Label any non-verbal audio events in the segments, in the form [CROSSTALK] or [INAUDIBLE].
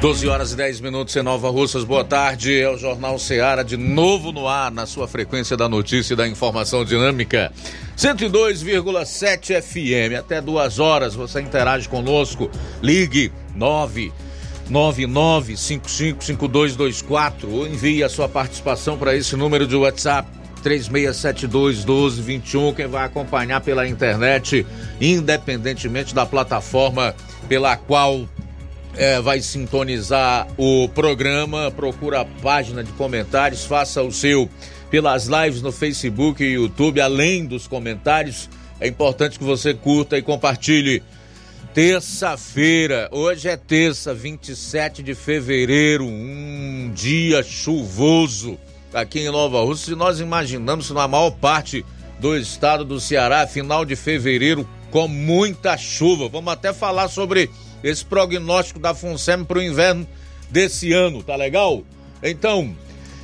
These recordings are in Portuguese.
12 horas e 10 minutos em Nova Russas. Boa tarde. É o Jornal Ceará de novo no ar, na sua frequência da notícia e da informação dinâmica. 102,7 FM. Até duas horas você interage conosco. Ligue 999555224 ou envie a sua participação para esse número de WhatsApp 3672 1221. Quem vai acompanhar pela internet, independentemente da plataforma pela qual é, vai sintonizar o programa, procura a página de comentários, faça o seu pelas lives no Facebook e YouTube, além dos comentários. É importante que você curta e compartilhe. Terça-feira, hoje é terça, 27 de fevereiro, um dia chuvoso aqui em Nova Rússia. Se nós imaginamos na maior parte do estado do Ceará, final de fevereiro, com muita chuva. Vamos até falar sobre esse prognóstico da FUNSEM para o inverno desse ano, tá legal? Então,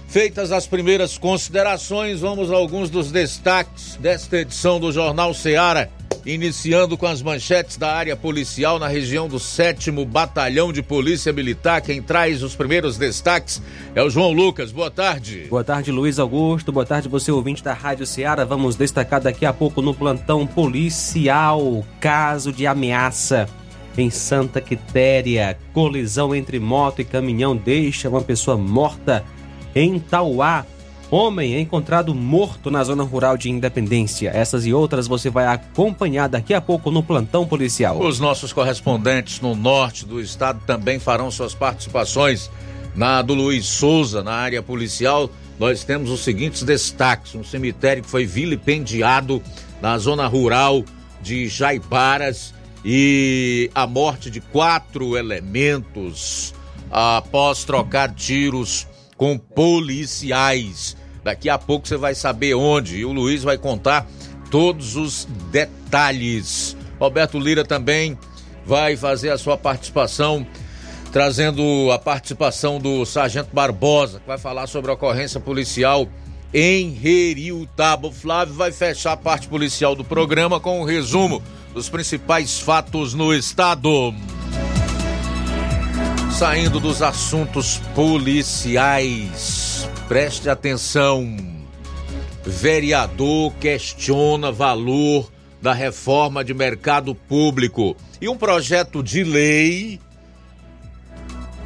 feitas as primeiras considerações, vamos a alguns dos destaques desta edição do Jornal Seara, iniciando com as manchetes da área policial na região do 7 Batalhão de Polícia Militar. Quem traz os primeiros destaques é o João Lucas. Boa tarde. Boa tarde, Luiz Augusto. Boa tarde, você ouvinte da Rádio Seara. Vamos destacar daqui a pouco no plantão policial caso de ameaça em Santa Quitéria. Colisão entre moto e caminhão deixa uma pessoa morta em Tauá. Homem é encontrado morto na zona rural de Independência. Essas e outras você vai acompanhar daqui a pouco no plantão policial. Os nossos correspondentes no norte do estado também farão suas participações. Na do Luiz Souza, na área policial, nós temos os seguintes destaques: um cemitério que foi vilipendiado na zona rural de Jaibaras e a morte de quatro elementos após trocar tiros com policiais. Daqui a pouco você vai saber onde e o Luiz vai contar todos os detalhes. Roberto Lira também vai fazer a sua participação, trazendo a participação do Sargento Barbosa, que vai falar sobre a ocorrência policial em Reriutaba. O Flávio vai fechar a parte policial do programa com um resumo dos principais fatos no estado. Saindo dos assuntos policiais, preste atenção. Vereador questiona valor da reforma de mercado público e um projeto de lei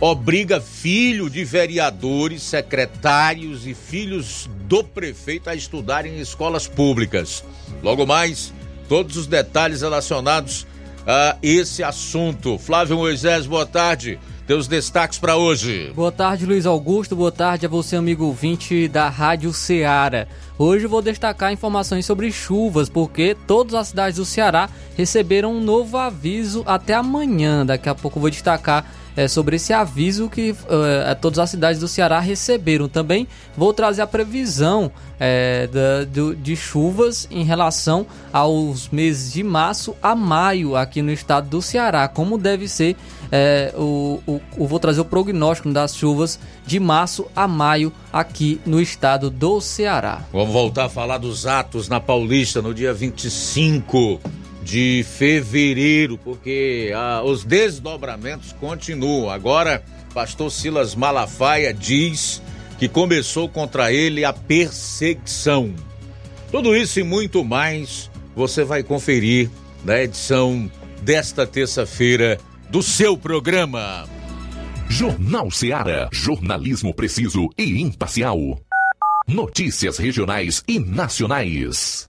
obriga filho de vereadores, secretários e filhos do prefeito a estudarem em escolas públicas. Logo mais, todos os detalhes relacionados a esse assunto. Flávio Moisés, boa tarde. Teus destaques para hoje. Boa tarde, Luiz Augusto. Boa tarde a você, amigo ouvinte da Rádio Ceará. Hoje vou destacar informações sobre chuvas, porque todas as cidades do Ceará receberam um novo aviso até amanhã. Daqui a pouco vou destacar é, sobre esse aviso que é, todas as cidades do Ceará receberam. Também vou trazer a previsão é, da, do, de chuvas em relação aos meses de março a maio aqui no estado do Ceará. Como deve ser, é, o, o, o, vou trazer o prognóstico das chuvas de março a maio aqui no estado do Ceará. Vamos voltar a falar dos atos na Paulista no dia 25 de fevereiro, porque ah, os desdobramentos continuam. Agora, pastor Silas Malafaia diz que começou contra ele a perseguição. Tudo isso e muito mais você vai conferir na edição desta terça-feira do seu programa. Jornal Seara. Jornalismo preciso e imparcial. Notícias regionais e nacionais.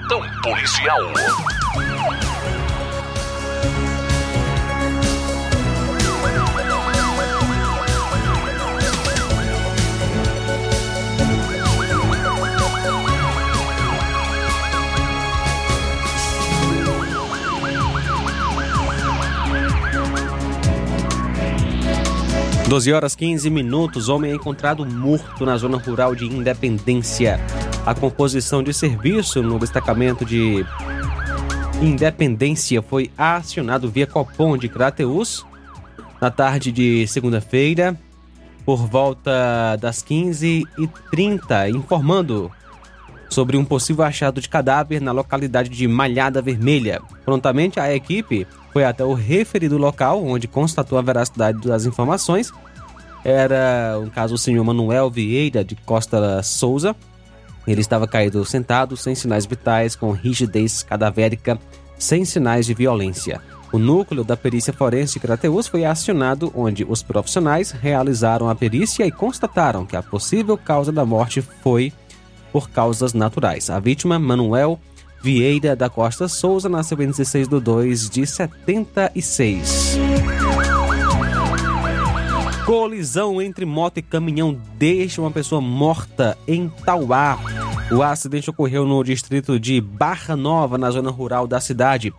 policial. Doze horas 15 minutos, homem é encontrado morto na zona rural de Independência. A composição de serviço no destacamento de Independência foi acionado via Copom de Crateus na tarde de segunda-feira, por volta das 15h30, informando sobre um possível achado de cadáver na localidade de Malhada Vermelha. Prontamente, a equipe foi até o referido local, onde constatou a veracidade das informações. Era, no caso, o senhor Manuel Vieira de Costa Souza. Ele estava caído sentado, sem sinais vitais, com rigidez cadavérica, sem sinais de violência. O núcleo da perícia forense de Crateus foi acionado, onde os profissionais realizaram a perícia e constataram que a possível causa da morte foi por causas naturais. A vítima, Manuel Vieira da Costa Souza, nasceu em 16 de 2 de 76. Colisão entre moto e caminhão deixa uma pessoa morta em Tauá. O acidente ocorreu no distrito de Barra Nova, na zona rural da cidade.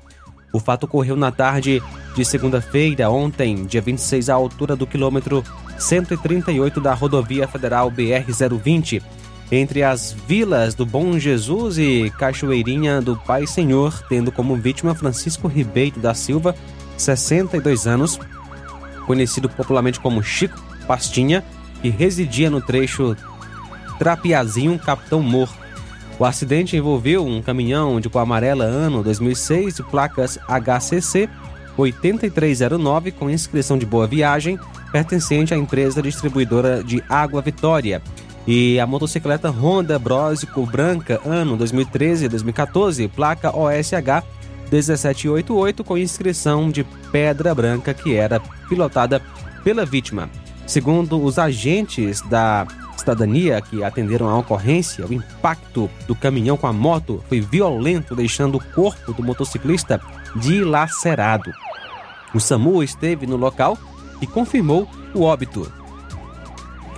O fato ocorreu na tarde de segunda-feira, ontem, dia 26, à altura do quilômetro 138 da rodovia federal BR-020, entre as vilas do Bom Jesus e Cachoeirinha do Pai Senhor, tendo como vítima Francisco Ribeiro da Silva, 62 anos, conhecido popularmente como Chico Pastinha, que residia no trecho Trapiazinho Capitão Mor. O acidente envolveu um caminhão de cor amarela ano 2006 de placas HCC 8309 com inscrição de Boa Viagem, pertencente à empresa distribuidora de Água Vitória, e a motocicleta Honda Brósico Branca ano 2013 2014, placa OSH 1788 com inscrição de Pedra Branca que era pilotada pela vítima. Segundo os agentes da cidadania que atenderam a ocorrência, o impacto do caminhão com a moto foi violento, deixando o corpo do motociclista dilacerado. O SAMU esteve no local e confirmou o óbito.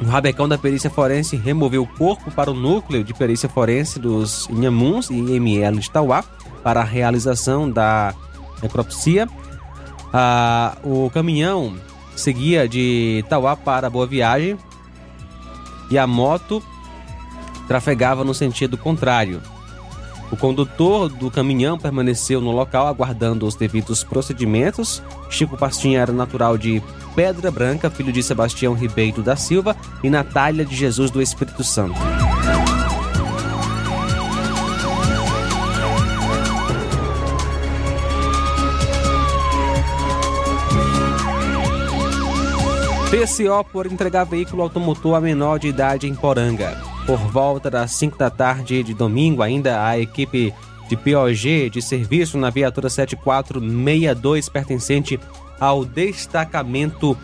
O rabecão da perícia forense removeu o corpo para o núcleo de perícia forense dos Inhamuns e IML de Tauá para a realização da necropsia. Ah, o caminhão seguia de Tauá para Boa Viagem e a moto trafegava no sentido contrário. O condutor do caminhão permaneceu no local aguardando os devidos procedimentos. Chico Pastinha era natural de Pedra Branca, filho de Sebastião Ribeiro da Silva e Natália de Jesus do Espírito Santo. PCO por entregar veículo automotor a menor de idade em Poranga. Por volta das 5 da tarde de domingo, ainda a equipe de POG de serviço na viatura 7462 pertencente ao destacamento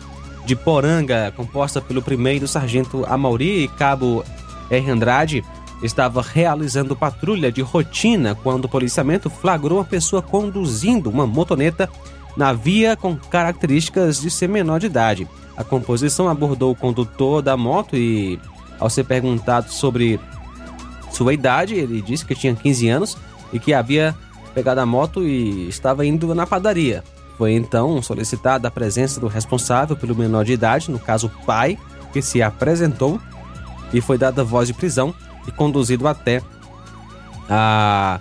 de Poranga, composta pelo primeiro sargento Amauri e cabo R. Andrade, estava realizando patrulha de rotina quando o policiamento flagrou uma pessoa conduzindo uma motoneta na via com características de ser menor de idade. A composição abordou o condutor da moto e, ao ser perguntado sobre sua idade, ele disse que tinha 15 anos e que havia pegado a moto e estava indo na padaria. Foi então solicitada a presença do responsável pelo menor de idade, no caso pai, que se apresentou e foi dada voz de prisão e conduzido até a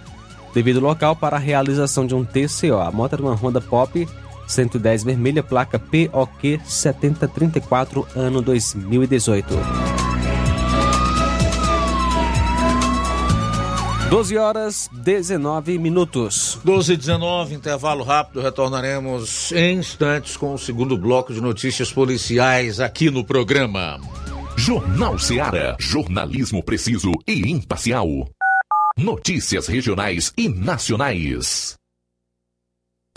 devido local para a realização de um TCO. A moto era uma Honda Pop 110 vermelha, placa POQ 7034, ano 2018. 12 horas 19 minutos. 12 e 19, intervalo rápido. Retornaremos em instantes com o segundo bloco de notícias policiais aqui no programa. Jornal Seara. Jornalismo preciso e imparcial. Notícias regionais e nacionais.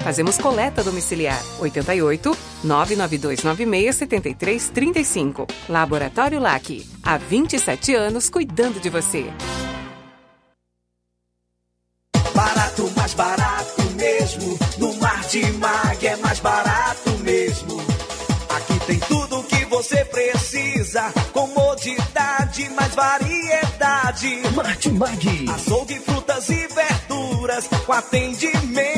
Fazemos coleta domiciliar 88 99296 7335. Laboratório LAC. Há 27 anos cuidando de você. Barato, mais barato mesmo. No Martimag é mais barato mesmo. Aqui tem tudo o que você precisa. Comodidade, mais variedade. Martimag. Açougue, frutas e verduras. Com atendimento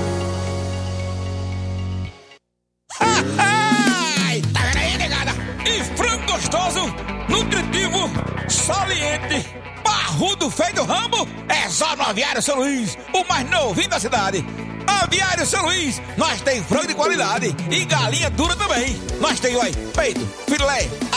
Só no Aviário São Luís, o mais novinho da cidade. Aviário São Luís, nós tem frango de qualidade e galinha dura também. Nós tem, oi, peito, filé,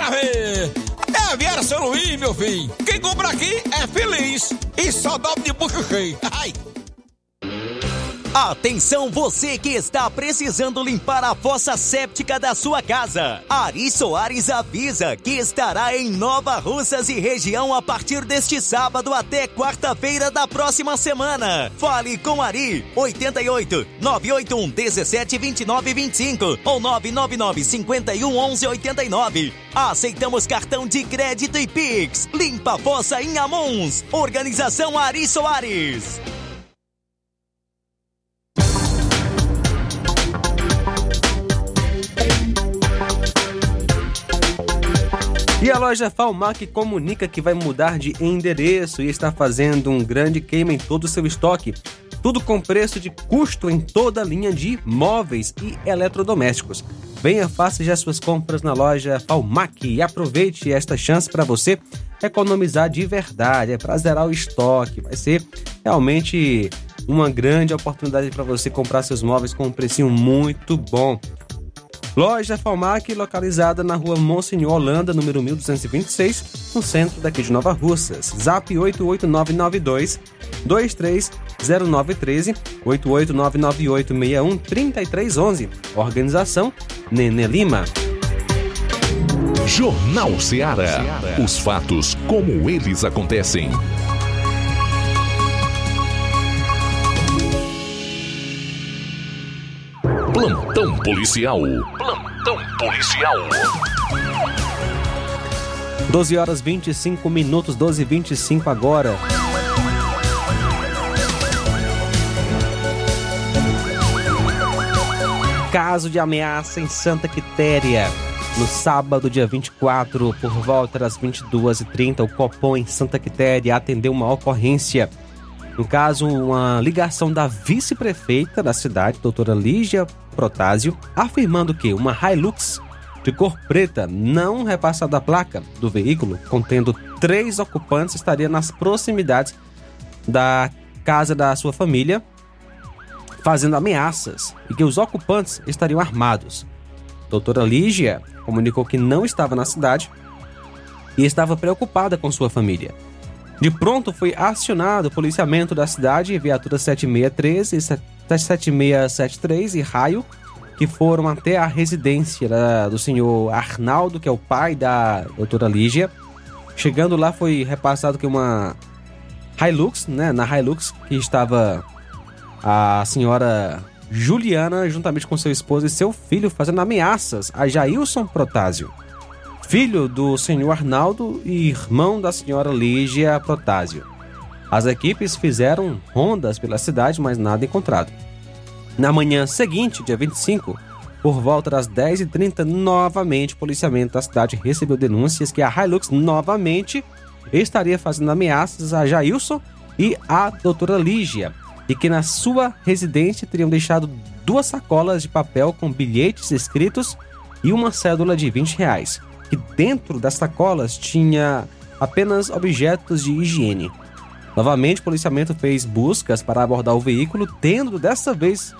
para ver? É Aviário São Luís, meu filho. Quem compra aqui é feliz. E só dobra de bucho cheio. Ai. Atenção você que está precisando limpar a fossa séptica da sua casa. Ari Soares avisa que estará em Nova Russas e região a partir deste sábado até quarta-feira da próxima semana. Fale com Ari 88 981 17 29 25 ou 999 51 11 89. Aceitamos cartão de crédito e Pix. Limpa a fossa em Amuns. Organização Ari Soares. E a loja Falmac comunica que vai mudar de endereço e está fazendo um grande queima em todo o seu estoque. Tudo com preço de custo em toda a linha de móveis e eletrodomésticos. Venha, faça já suas compras na loja Falmac e aproveite esta chance para você economizar de verdade, é para zerar o estoque. Vai ser realmente uma grande oportunidade para você comprar seus móveis com um precinho muito bom. Loja Falmac, localizada na rua Monsenhor Holanda, número 1226, no centro daqui de Nova Russas. Zap 88992 230913 88998613311. Organização Nene Lima. Jornal Ceará. Os fatos como eles acontecem. Plantão policial. Plantão policial. 12 horas 25 minutos, 12 e 25 agora. Caso de ameaça em Santa Quitéria. No sábado, dia 24, por volta das 22h30, o Copom em Santa Quitéria atendeu uma ocorrência. No caso, uma ligação da vice-prefeita da cidade, doutora Lígia Protásio, afirmando que uma Hilux de cor preta, não repassada a placa do veículo, contendo três ocupantes, estaria nas proximidades da casa da sua família, fazendo ameaças e que os ocupantes estariam armados. Doutora Lígia comunicou que não estava na cidade e estava preocupada com sua família. De pronto foi acionado o policiamento da cidade, viatura 7613 e 7673 e raio, que foram até a residência da, do senhor Arnaldo, que é o pai da doutora Lígia. Chegando lá foi repassado que uma Hilux, né, na Hilux que estava a senhora Juliana juntamente com seu esposo e seu filho fazendo ameaças a Jailson Protásio filho do senhor Arnaldo e irmão da senhora Lígia Protásio. As equipes fizeram rondas pela cidade, mas nada encontrado. Na manhã seguinte, dia 25, por volta das 10h30, novamente o policiamento da cidade recebeu denúncias que a Hilux novamente estaria fazendo ameaças a Jailson e a doutora Lígia, e que na sua residência teriam deixado duas sacolas de papel com bilhetes escritos e uma cédula de 20 reais que dentro das sacolas tinha apenas objetos de higiene. Novamente, o policiamento fez buscas para abordar o veículo, tendo dessa vez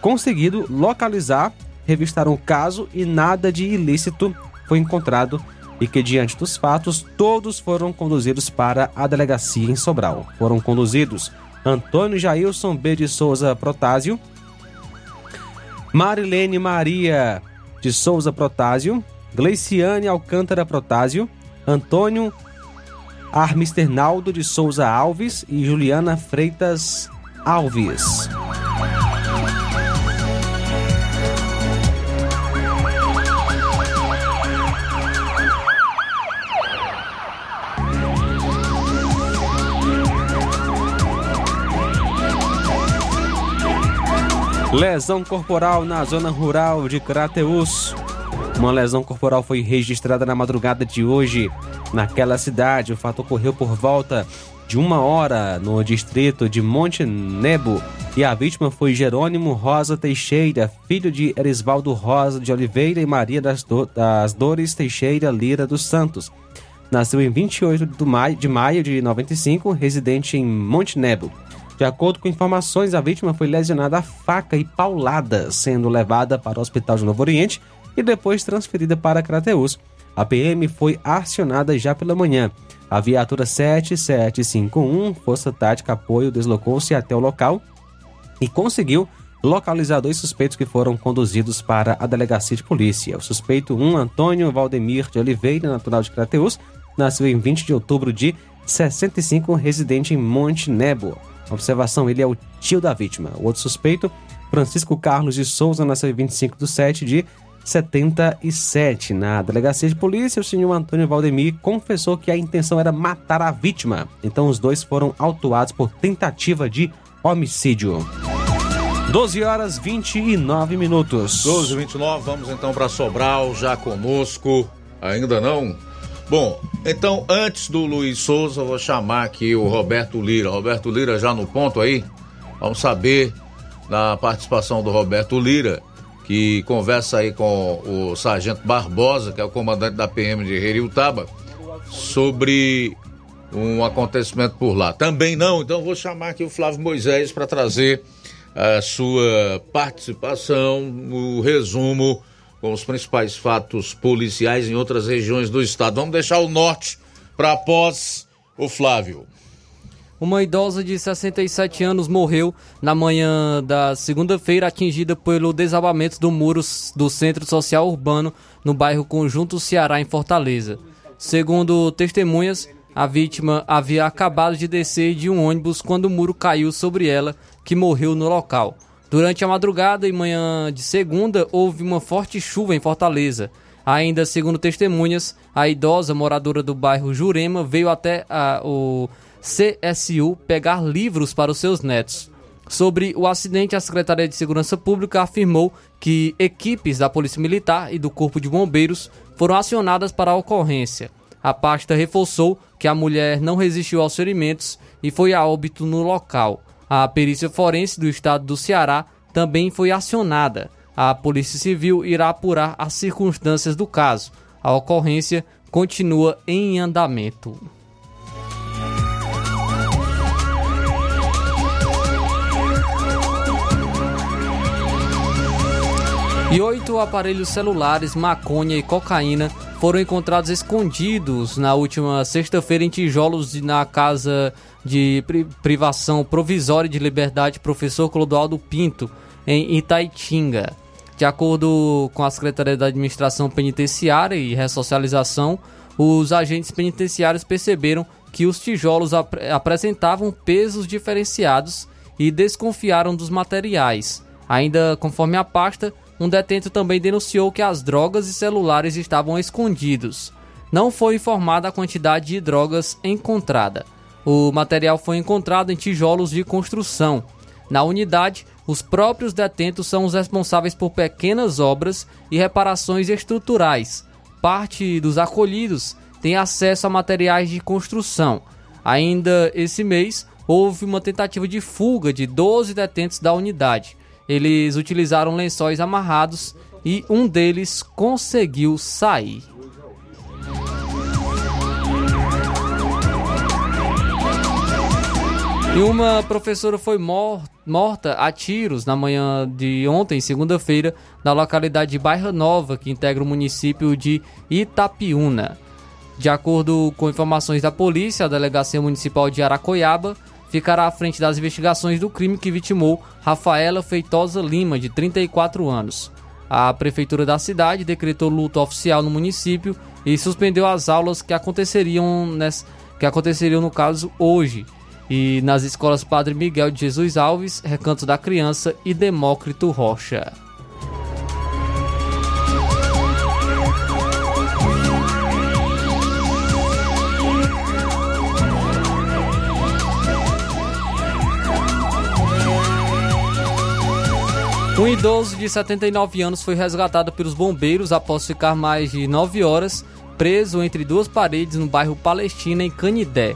conseguido localizar, revistar o caso e nada de ilícito foi encontrado e que, diante dos fatos, todos foram conduzidos para a delegacia em Sobral. Foram conduzidos Antônio Jailson B. de Souza Protásio, Marilene Maria de Souza Protásio, Gleiciane Alcântara Protásio, Antônio Armisternaldo de Souza Alves e Juliana Freitas Alves. Lesão corporal na zona rural de Crateus. Uma lesão corporal foi registrada na madrugada de hoje naquela cidade. O fato ocorreu por volta de uma hora no distrito de Monte Nebo e a vítima foi Jerônimo Rosa Teixeira, filho de Erisvaldo Rosa de Oliveira e Maria das, Do das Dores Teixeira Lira dos Santos. Nasceu em 28 de maio de, maio de 95, residente em Monte Nebo. De acordo com informações, a vítima foi lesionada a faca e paulada, sendo levada para o Hospital de Novo Oriente e depois transferida para Crateus. A PM foi acionada já pela manhã. A viatura 7751, Força Tática Apoio, deslocou-se até o local e conseguiu localizar dois suspeitos que foram conduzidos para a delegacia de polícia. O suspeito 1, Antônio Valdemir de Oliveira, natural de Crateus, nasceu em 20 de outubro de 65, residente em Monte Nebo. Observação, ele é o tio da vítima. O outro suspeito, Francisco Carlos de Souza, nasceu em 25 de 7 de 77. Na delegacia de polícia, o senhor Antônio Valdemir confessou que a intenção era matar a vítima. Então os dois foram autuados por tentativa de homicídio. 12 horas 29 minutos. 12 e 29 vamos então para Sobral, já conosco. Ainda não? Bom, então antes do Luiz Souza, eu vou chamar aqui o Roberto Lira. Roberto Lira já no ponto aí. Vamos saber da participação do Roberto Lira, que conversa aí com o Sargento Barbosa, que é o comandante da PM de Heriutaba, sobre um acontecimento por lá. Também não, então vou chamar aqui o Flávio Moisés para trazer a sua participação no resumo com os principais fatos policiais em outras regiões do estado. Vamos deixar o norte para após o Flávio. Uma idosa de 67 anos morreu na manhã da segunda-feira, atingida pelo desabamento do muro do Centro Social Urbano no bairro Conjunto Ceará, em Fortaleza. Segundo testemunhas, a vítima havia acabado de descer de um ônibus quando o muro caiu sobre ela, que morreu no local. Durante a madrugada e manhã de segunda, houve uma forte chuva em Fortaleza. Ainda segundo testemunhas, a idosa moradora do bairro Jurema veio até a, o CSU pegar livros para os seus netos. Sobre o acidente, a Secretaria de Segurança Pública afirmou que equipes da Polícia Militar e do Corpo de Bombeiros foram acionadas para a ocorrência. A pasta reforçou que a mulher não resistiu aos ferimentos e foi a óbito no local. A perícia forense do estado do Ceará também foi acionada. A Polícia Civil irá apurar as circunstâncias do caso. A ocorrência continua em andamento. E oito aparelhos celulares, maconha e cocaína foram encontrados escondidos na última sexta-feira em tijolos na casa de privação provisória de liberdade professor Clodoaldo Pinto, em Itaitinga. De acordo com a Secretaria da Administração Penitenciária e Ressocialização, os agentes penitenciários perceberam que os tijolos ap apresentavam pesos diferenciados e desconfiaram dos materiais. Ainda conforme a pasta, um detento também denunciou que as drogas e celulares estavam escondidos. Não foi informada a quantidade de drogas encontrada. O material foi encontrado em tijolos de construção. Na unidade, os próprios detentos são os responsáveis por pequenas obras e reparações estruturais. Parte dos acolhidos tem acesso a materiais de construção. Ainda esse mês, houve uma tentativa de fuga de 12 detentos da unidade. Eles utilizaram lençóis amarrados e um deles conseguiu sair. E uma professora foi mor morta a tiros na manhã de ontem, segunda-feira, na localidade de Bairro Nova, que integra o município de Itapiúna. De acordo com informações da polícia, a Delegacia Municipal de Aracoiaba ficará à frente das investigações do crime que vitimou Rafaela Feitosa Lima, de 34 anos. A prefeitura da cidade decretou luto oficial no município e suspendeu as aulas que aconteceriam, nesse, que aconteceriam no caso hoje e nas escolas Padre Miguel de Jesus Alves, Recanto da Criança e Demócrito Rocha. Um idoso de 79 anos foi resgatado pelos bombeiros após ficar mais de 9 horas preso entre duas paredes no bairro Palestina, em Canidé.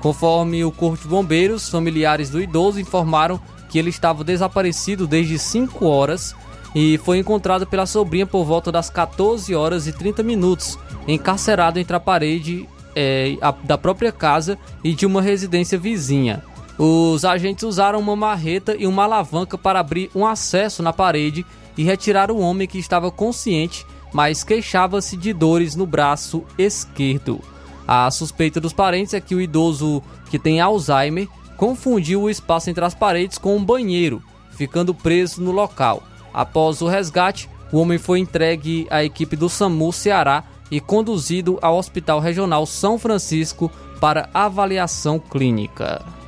Conforme o Corpo de Bombeiros, familiares do idoso informaram que ele estava desaparecido desde 5 horas e foi encontrado pela sobrinha por volta das 14 horas e 30 minutos, encarcerado entre a parede é, a, da própria casa e de uma residência vizinha. Os agentes usaram uma marreta e uma alavanca para abrir um acesso na parede e retirar o homem que estava consciente, mas queixava-se de dores no braço esquerdo. A suspeita dos parentes é que o idoso que tem Alzheimer confundiu o espaço entre as paredes com um banheiro, ficando preso no local. Após o resgate, o homem foi entregue à equipe do SAMU Ceará e conduzido ao Hospital Regional São Francisco para avaliação clínica.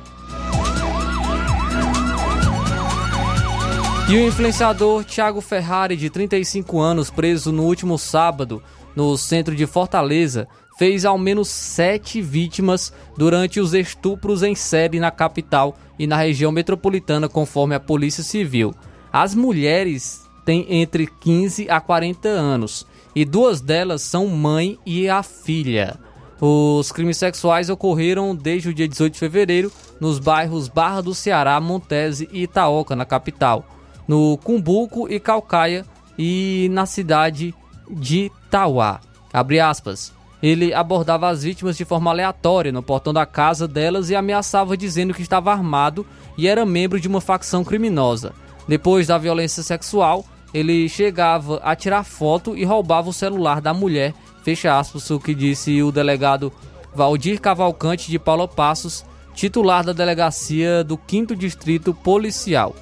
E o influenciador Thiago Ferrari, de 35 anos, preso no último sábado no centro de Fortaleza, fez ao menos sete vítimas durante os estupros em série na capital e na região metropolitana, conforme a Polícia Civil. As mulheres têm entre 15 a 40 anos e duas delas são mãe e a filha. Os crimes sexuais ocorreram desde o dia 18 de fevereiro nos bairros Barra do Ceará, Montese e Itaoca, na capital no Cumbuco e Calcaia e na cidade de Tauá. Abre aspas. Ele abordava as vítimas de forma aleatória no portão da casa delas e ameaçava dizendo que estava armado e era membro de uma facção criminosa. Depois da violência sexual, ele chegava a tirar foto e roubava o celular da mulher. Fecha aspas, o que disse o delegado Valdir Cavalcante de Paulo Passos, titular da delegacia do 5 Distrito Policial.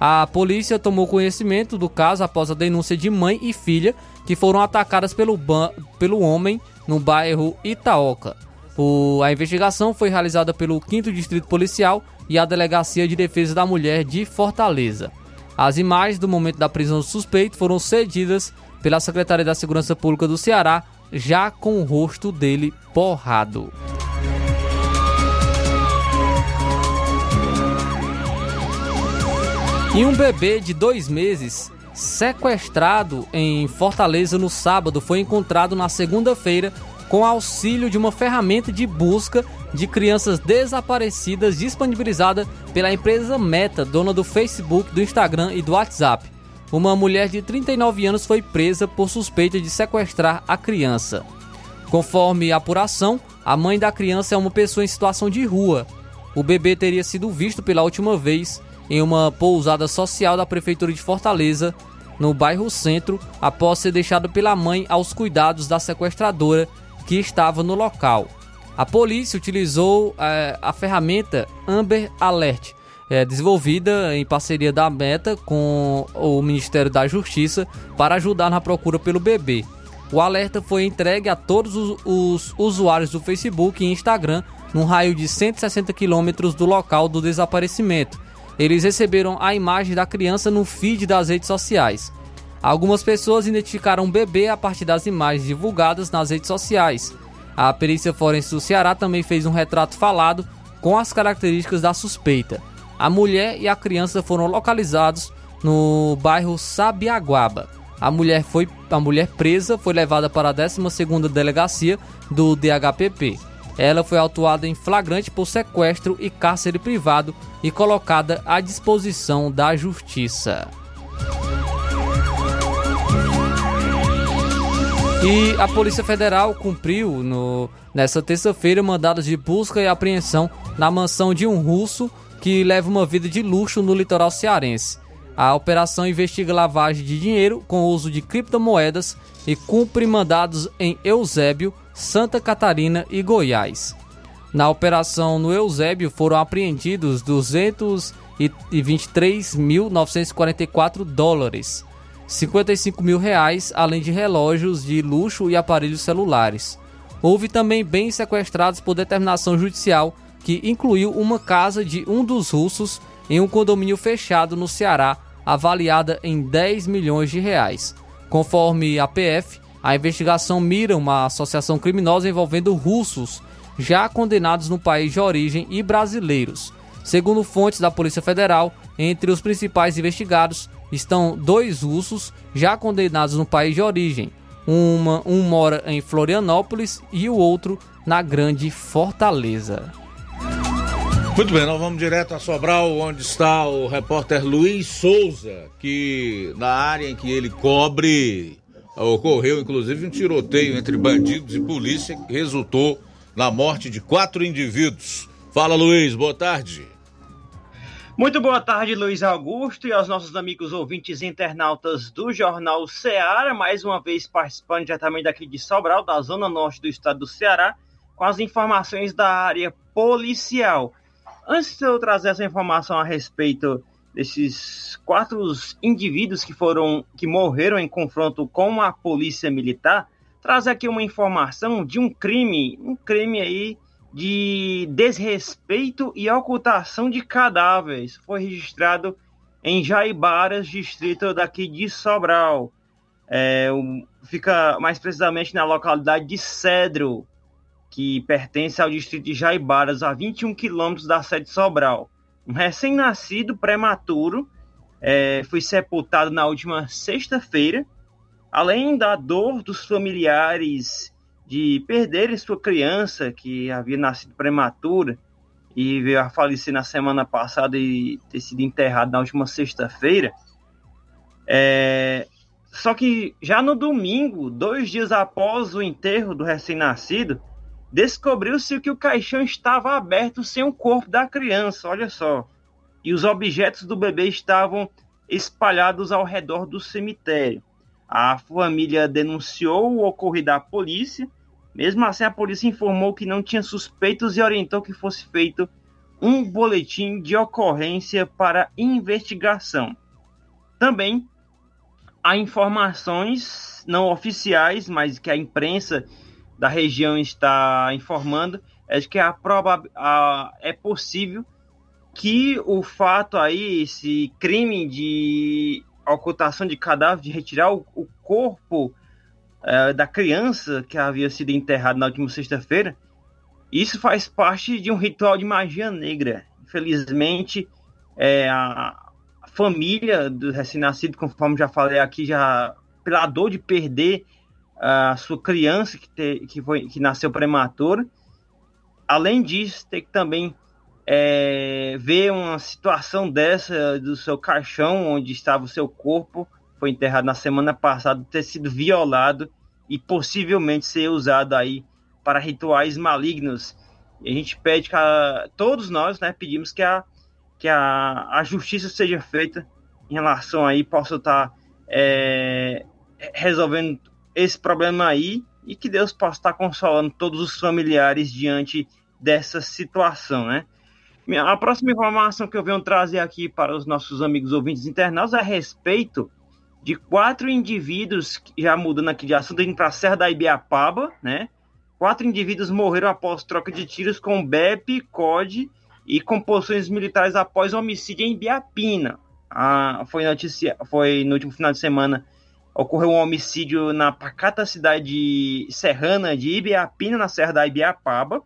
A polícia tomou conhecimento do caso após a denúncia de mãe e filha que foram atacadas pelo, pelo homem no bairro Itaoca. O, a investigação foi realizada pelo 5 Distrito Policial e a Delegacia de Defesa da Mulher de Fortaleza. As imagens do momento da prisão do suspeito foram cedidas pela Secretaria da Segurança Pública do Ceará, já com o rosto dele borrado. E um bebê de dois meses sequestrado em Fortaleza no sábado foi encontrado na segunda-feira com auxílio de uma ferramenta de busca de crianças desaparecidas disponibilizada pela empresa Meta, dona do Facebook, do Instagram e do WhatsApp. Uma mulher de 39 anos foi presa por suspeita de sequestrar a criança. Conforme a apuração, a mãe da criança é uma pessoa em situação de rua. O bebê teria sido visto pela última vez em uma pousada social da Prefeitura de Fortaleza, no bairro Centro, após ser deixado pela mãe aos cuidados da sequestradora que estava no local. A polícia utilizou é, a ferramenta Amber Alert, é, desenvolvida em parceria da Meta com o Ministério da Justiça para ajudar na procura pelo bebê. O alerta foi entregue a todos os, os usuários do Facebook e Instagram num raio de 160 quilômetros do local do desaparecimento eles receberam a imagem da criança no feed das redes sociais. Algumas pessoas identificaram o bebê a partir das imagens divulgadas nas redes sociais. A perícia forense do Ceará também fez um retrato falado com as características da suspeita. A mulher e a criança foram localizados no bairro Sabiaguaba. A mulher, foi, a mulher presa foi levada para a 12ª Delegacia do DHPP. Ela foi autuada em flagrante por sequestro e cárcere privado e colocada à disposição da justiça. E a Polícia Federal cumpriu no, nessa terça-feira mandados de busca e apreensão na mansão de um russo que leva uma vida de luxo no litoral cearense. A operação investiga lavagem de dinheiro com uso de criptomoedas e cumpre mandados em Eusébio, Santa Catarina e Goiás. Na operação no Eusébio foram apreendidos 223.944 dólares, 55 mil reais, além de relógios de luxo e aparelhos celulares. Houve também bens sequestrados por determinação judicial, que incluiu uma casa de um dos russos em um condomínio fechado no Ceará, avaliada em 10 milhões de reais. Conforme a PF, a investigação mira uma associação criminosa envolvendo russos já condenados no país de origem e brasileiros. Segundo fontes da Polícia Federal, entre os principais investigados estão dois ursos já condenados no país de origem. Uma, um mora em Florianópolis e o outro na Grande Fortaleza. Muito bem, nós vamos direto a Sobral, onde está o repórter Luiz Souza, que na área em que ele cobre ocorreu inclusive um tiroteio entre bandidos e polícia que resultou na morte de quatro indivíduos. Fala Luiz, boa tarde. Muito boa tarde, Luiz Augusto, e aos nossos amigos ouvintes internautas do Jornal Ceará, mais uma vez participando diretamente daqui de Sobral, da zona norte do estado do Ceará, com as informações da área policial. Antes de eu trazer essa informação a respeito desses quatro indivíduos que foram que morreram em confronto com a polícia militar, trazer aqui uma informação de um crime, um crime aí de desrespeito e ocultação de cadáveres. Foi registrado em Jaibaras, distrito daqui de Sobral. É, fica mais precisamente na localidade de Cedro, que pertence ao distrito de Jaibaras, a 21 quilômetros da sede de Sobral. Um recém-nascido prematuro é, foi sepultado na última sexta-feira, além da dor dos familiares de perderem sua criança que havia nascido prematura e veio a falecer na semana passada e ter sido enterrado na última sexta-feira. É... Só que já no domingo, dois dias após o enterro do recém-nascido, descobriu-se que o caixão estava aberto sem o corpo da criança, olha só. E os objetos do bebê estavam espalhados ao redor do cemitério. A família denunciou o ocorrido à polícia mesmo assim, a polícia informou que não tinha suspeitos e orientou que fosse feito um boletim de ocorrência para investigação. Também há informações não oficiais, mas que a imprensa da região está informando, é de que a a, é possível que o fato aí, esse crime de ocultação de cadáver, de retirar o, o corpo uh, da criança que havia sido enterrada na última sexta-feira, isso faz parte de um ritual de magia negra. Infelizmente, é, a família do recém-nascido, conforme já falei aqui, já pela dor de perder a sua criança que, te, que, foi, que nasceu prematura, além disso, tem que também é, ver uma situação dessa do seu caixão, onde estava o seu corpo, foi enterrado na semana passada, ter sido violado e possivelmente ser usado aí para rituais malignos. E a gente pede que a, todos nós, né, pedimos que a que a, a justiça seja feita em relação aí possa estar é, resolvendo esse problema aí e que Deus possa estar consolando todos os familiares diante dessa situação, né? A próxima informação que eu venho trazer aqui para os nossos amigos ouvintes internaus é a respeito de quatro indivíduos, já mudando aqui de assunto, indo para a Serra da Ibiapaba, né? Quatro indivíduos morreram após troca de tiros com BEP, COD e composições militares após homicídio em Ibiapina. Ah, foi, notícia, foi no último final de semana ocorreu um homicídio na pacata cidade serrana de Ibiapina, na Serra da Ibiapaba.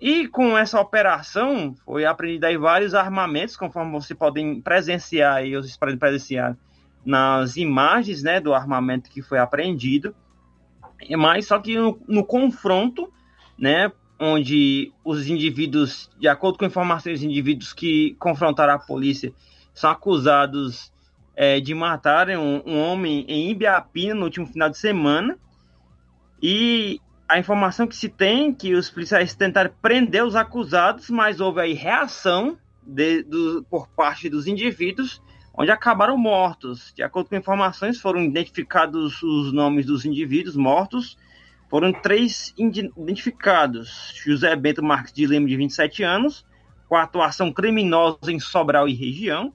E com essa operação foi apreendido aí vários armamentos, conforme você podem presenciar e os podem presenciar nas imagens né, do armamento que foi apreendido, mas só que no, no confronto, né, onde os indivíduos, de acordo com informações, os indivíduos que confrontaram a polícia são acusados é, de matarem um, um, homem em Ibiapina no último final de semana. E a informação que se tem que os policiais tentaram prender os acusados, mas houve aí reação de, do, por parte dos indivíduos onde acabaram mortos. De acordo com informações, foram identificados os nomes dos indivíduos mortos. Foram três identificados: José Bento Marques de Lima, de 27 anos, com atuação criminosa em Sobral e região.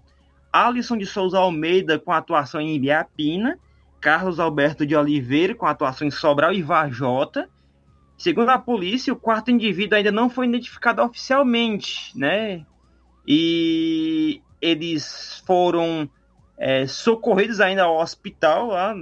Alisson de Souza Almeida, com atuação em Ibiapina. Carlos Alberto de Oliveira, com atuação em Sobral e Vajota. Segundo a polícia, o quarto indivíduo ainda não foi identificado oficialmente, né? E eles foram é, socorridos ainda ao hospital lá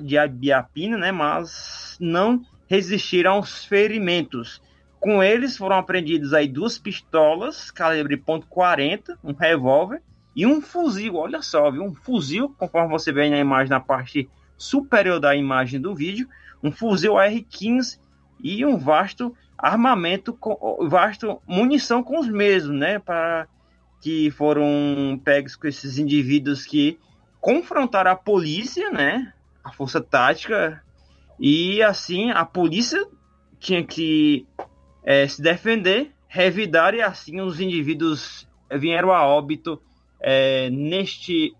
de Abiapina, né, mas não resistiram aos ferimentos. Com eles foram apreendidos aí duas pistolas calibre .40, um revólver e um fuzil, olha só, viu? Um fuzil, conforme você vê na imagem na parte superior da imagem do vídeo, um fuzil AR-15 e um vasto armamento, com, vasto munição com os mesmos, né? Para que foram pegos com esses indivíduos que confrontaram a polícia, né? A força tática e assim a polícia tinha que é, se defender, revidar e assim os indivíduos vieram a óbito é, neste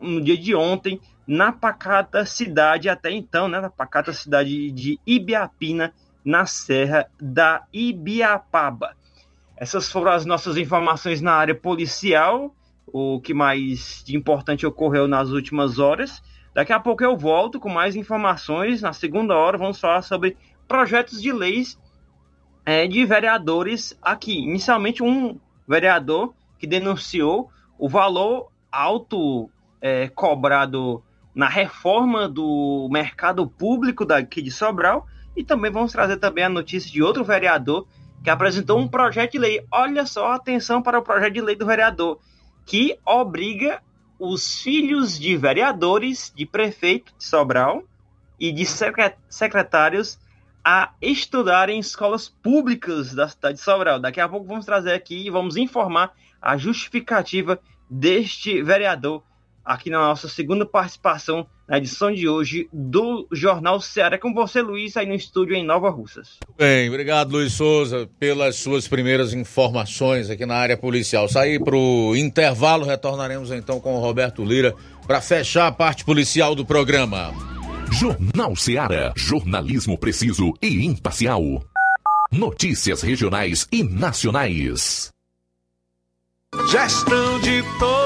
no dia de ontem na pacata cidade até então, né, na pacata cidade de Ibiapina, na Serra da Ibiapaba. Essas foram as nossas informações na área policial, o que mais de importante ocorreu nas últimas horas. Daqui a pouco eu volto com mais informações. Na segunda hora vamos falar sobre projetos de leis é, de vereadores aqui. Inicialmente um vereador que denunciou o valor alto é, cobrado na reforma do mercado público daqui de Sobral e também vamos trazer também a notícia de outro vereador que apresentou um projeto de lei. Olha só, atenção para o projeto de lei do vereador que obriga os filhos de vereadores, de prefeito de Sobral e de secretários a estudar em escolas públicas da cidade de Sobral. Daqui a pouco vamos trazer aqui e vamos informar a justificativa deste vereador aqui na nossa segunda participação na edição de hoje do Jornal Ceará. Com você, Luiz, aí no estúdio em Nova Russas. Bem, obrigado, Luiz Souza, pelas suas primeiras informações aqui na área policial. Sair para o intervalo, retornaremos então com o Roberto Lira para fechar a parte policial do programa. Jornal Ceará, jornalismo preciso e imparcial. Notícias regionais e nacionais. Gestão de todos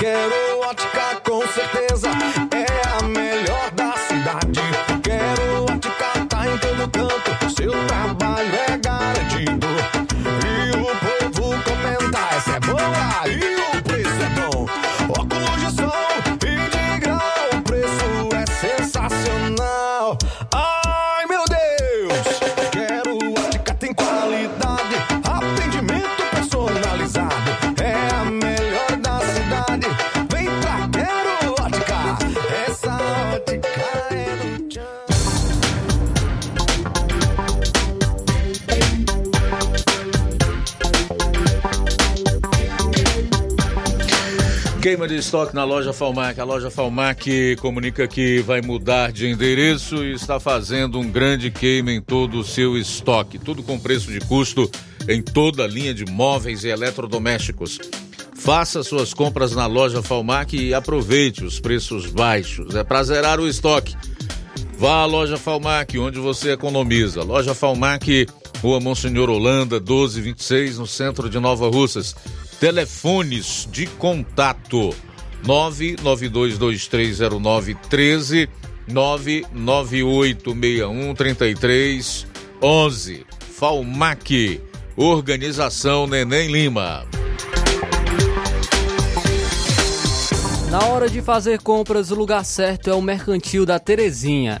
Quero Ótica Queima de estoque na loja Falmac. A loja Falmac comunica que vai mudar de endereço e está fazendo um grande queima em todo o seu estoque. Tudo com preço de custo em toda a linha de móveis e eletrodomésticos. Faça suas compras na loja Falmac e aproveite os preços baixos. É para zerar o estoque. Vá à loja Falmac, onde você economiza. Loja Falmac, Rua Monsenhor Holanda, 1226, no centro de Nova Russas. Telefones de contato: 992230913, 998613311. Falmac, Organização Neném Lima. Na hora de fazer compras, o lugar certo é o Mercantil da Terezinha.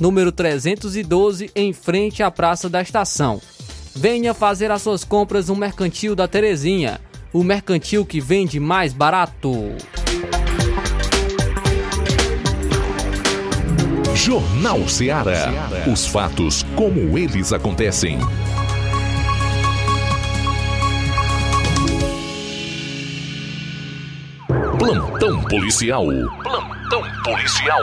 número 312, em frente à Praça da Estação. Venha fazer as suas compras no Mercantil da Terezinha, o mercantil que vende mais barato. Jornal Ceará. Os fatos como eles acontecem. Plantão policial. Plantão policial.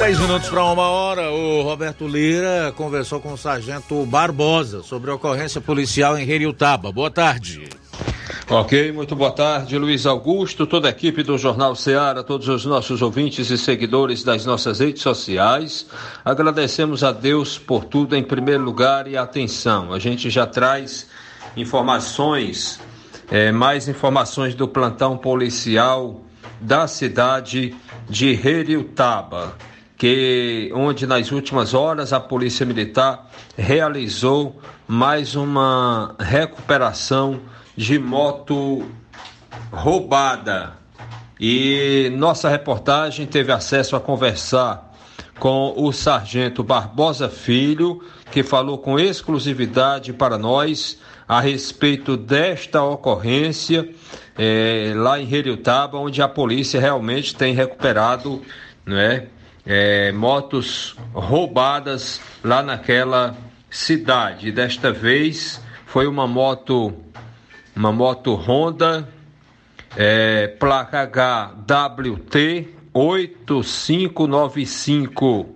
Dez minutos para uma hora, o Roberto Lira conversou com o sargento Barbosa sobre a ocorrência policial em Heriutaba. Boa tarde. Ok, muito boa tarde, Luiz Augusto, toda a equipe do Jornal Ceará, todos os nossos ouvintes e seguidores das nossas redes sociais. Agradecemos a Deus por tudo em primeiro lugar e atenção. A gente já traz informações, é, mais informações do plantão policial da cidade de Heriutaba que onde nas últimas horas a Polícia Militar realizou mais uma recuperação de moto roubada. E nossa reportagem teve acesso a conversar com o sargento Barbosa Filho, que falou com exclusividade para nós a respeito desta ocorrência é, lá em Heriutaba, onde a polícia realmente tem recuperado né, é, motos roubadas lá naquela cidade. Desta vez foi uma moto, uma moto Honda, é, placa HWT 8595.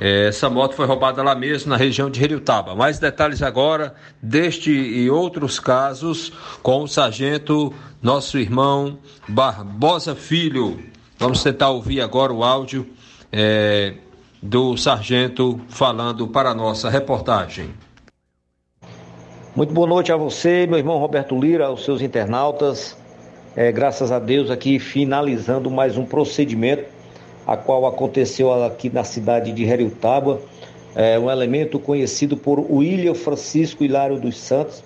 É, essa moto foi roubada lá mesmo na região de Heriutaba. Mais detalhes agora deste e outros casos com o sargento, nosso irmão Barbosa Filho. Vamos tentar ouvir agora o áudio é, do sargento falando para a nossa reportagem. Muito boa noite a você, meu irmão Roberto Lira, aos seus internautas. É, graças a Deus, aqui finalizando mais um procedimento, a qual aconteceu aqui na cidade de Heriutaba. É, um elemento conhecido por William Francisco Hilário dos Santos.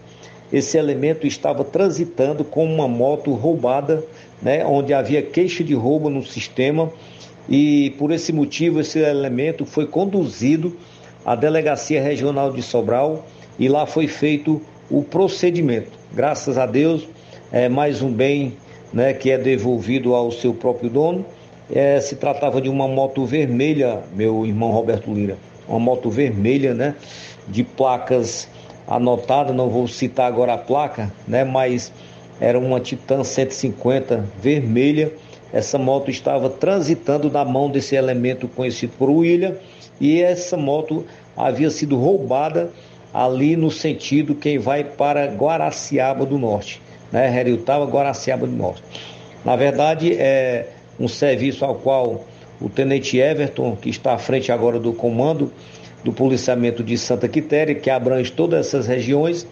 Esse elemento estava transitando com uma moto roubada, né, onde havia queixa de roubo no sistema e por esse motivo esse elemento foi conduzido à Delegacia Regional de Sobral e lá foi feito o procedimento. Graças a Deus, é mais um bem né, que é devolvido ao seu próprio dono. É, se tratava de uma moto vermelha, meu irmão Roberto Lira, uma moto vermelha, né, de placas anotadas, não vou citar agora a placa, né, mas era uma Titan 150 vermelha essa moto estava transitando na mão desse elemento conhecido por William e essa moto havia sido roubada ali no sentido quem vai para Guaraciaba do Norte, né? Heriutaba, Guaraciaba do Norte. Na verdade, é um serviço ao qual o tenente Everton, que está à frente agora do comando do policiamento de Santa Quitéria, que abrange todas essas regiões,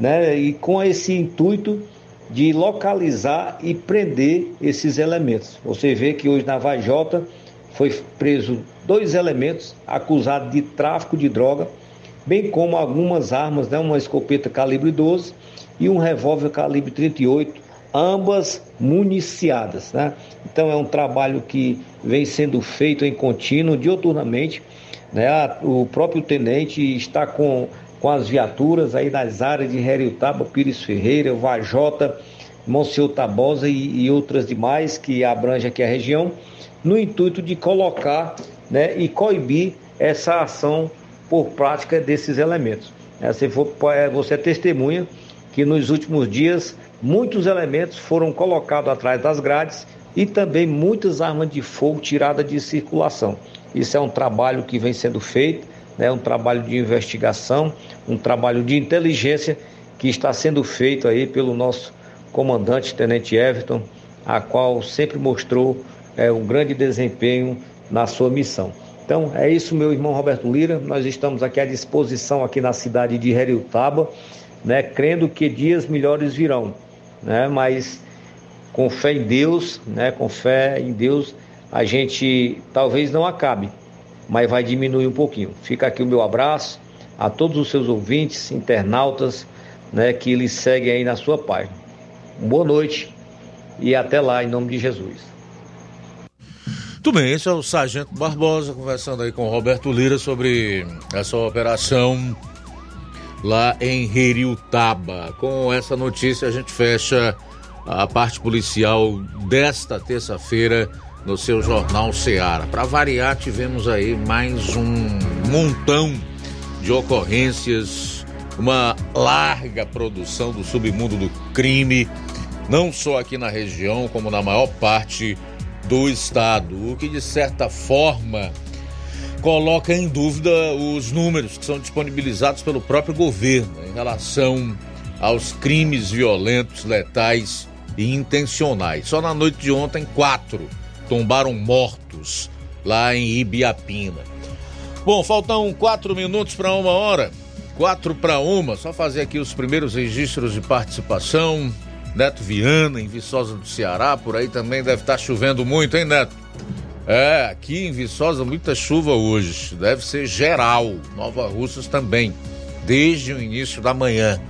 né? E com esse intuito de localizar e prender esses elementos. Você vê que hoje na Vajota foi preso dois elementos acusados de tráfico de droga, bem como algumas armas, né, uma escopeta calibre 12 e um revólver calibre 38, ambas municiadas. Né? Então é um trabalho que vem sendo feito em contínuo, dioturnamente. Né? O próprio tenente está com com as viaturas aí nas áreas de Heriutaba, Pires Ferreira, Vajota, Monsenhor Tabosa e, e, outras demais que abrange aqui a região, no intuito de colocar né, e coibir essa ação por prática desses elementos. É, se for, é, você é testemunha que nos últimos dias muitos elementos foram colocados atrás das grades e também muitas armas de fogo tiradas de circulação. Isso é um trabalho que vem sendo feito né, um trabalho de investigação, um trabalho de inteligência que está sendo feito aí pelo nosso comandante, Tenente Everton, a qual sempre mostrou é, um grande desempenho na sua missão. Então é isso, meu irmão Roberto Lira. Nós estamos aqui à disposição aqui na cidade de Heriutaba, né, crendo que dias melhores virão. né? Mas com fé em Deus, né? Com fé em Deus, a gente talvez não acabe, mas vai diminuir um pouquinho. Fica aqui o meu abraço a todos os seus ouvintes, internautas, né? Que eles seguem aí na sua página. Boa noite e até lá em nome de Jesus. Muito bem, esse é o Sargento Barbosa conversando aí com o Roberto Lira sobre essa operação lá em Heriutaba. Com essa notícia a gente fecha a parte policial desta terça-feira no seu jornal Seara. Para variar, tivemos aí mais um montão de ocorrências, uma larga produção do submundo do crime, não só aqui na região, como na maior parte do estado, o que de certa forma coloca em dúvida os números que são disponibilizados pelo próprio governo em relação aos crimes violentos, letais e intencionais. Só na noite de ontem, quatro tombaram mortos lá em Ibiapina. Bom, faltam quatro minutos para uma hora. Quatro para uma, só fazer aqui os primeiros registros de participação. Neto Viana, em Viçosa do Ceará, por aí também deve estar chovendo muito, hein, Neto? É, aqui em Viçosa, muita chuva hoje. Deve ser geral. Nova Russas também, desde o início da manhã.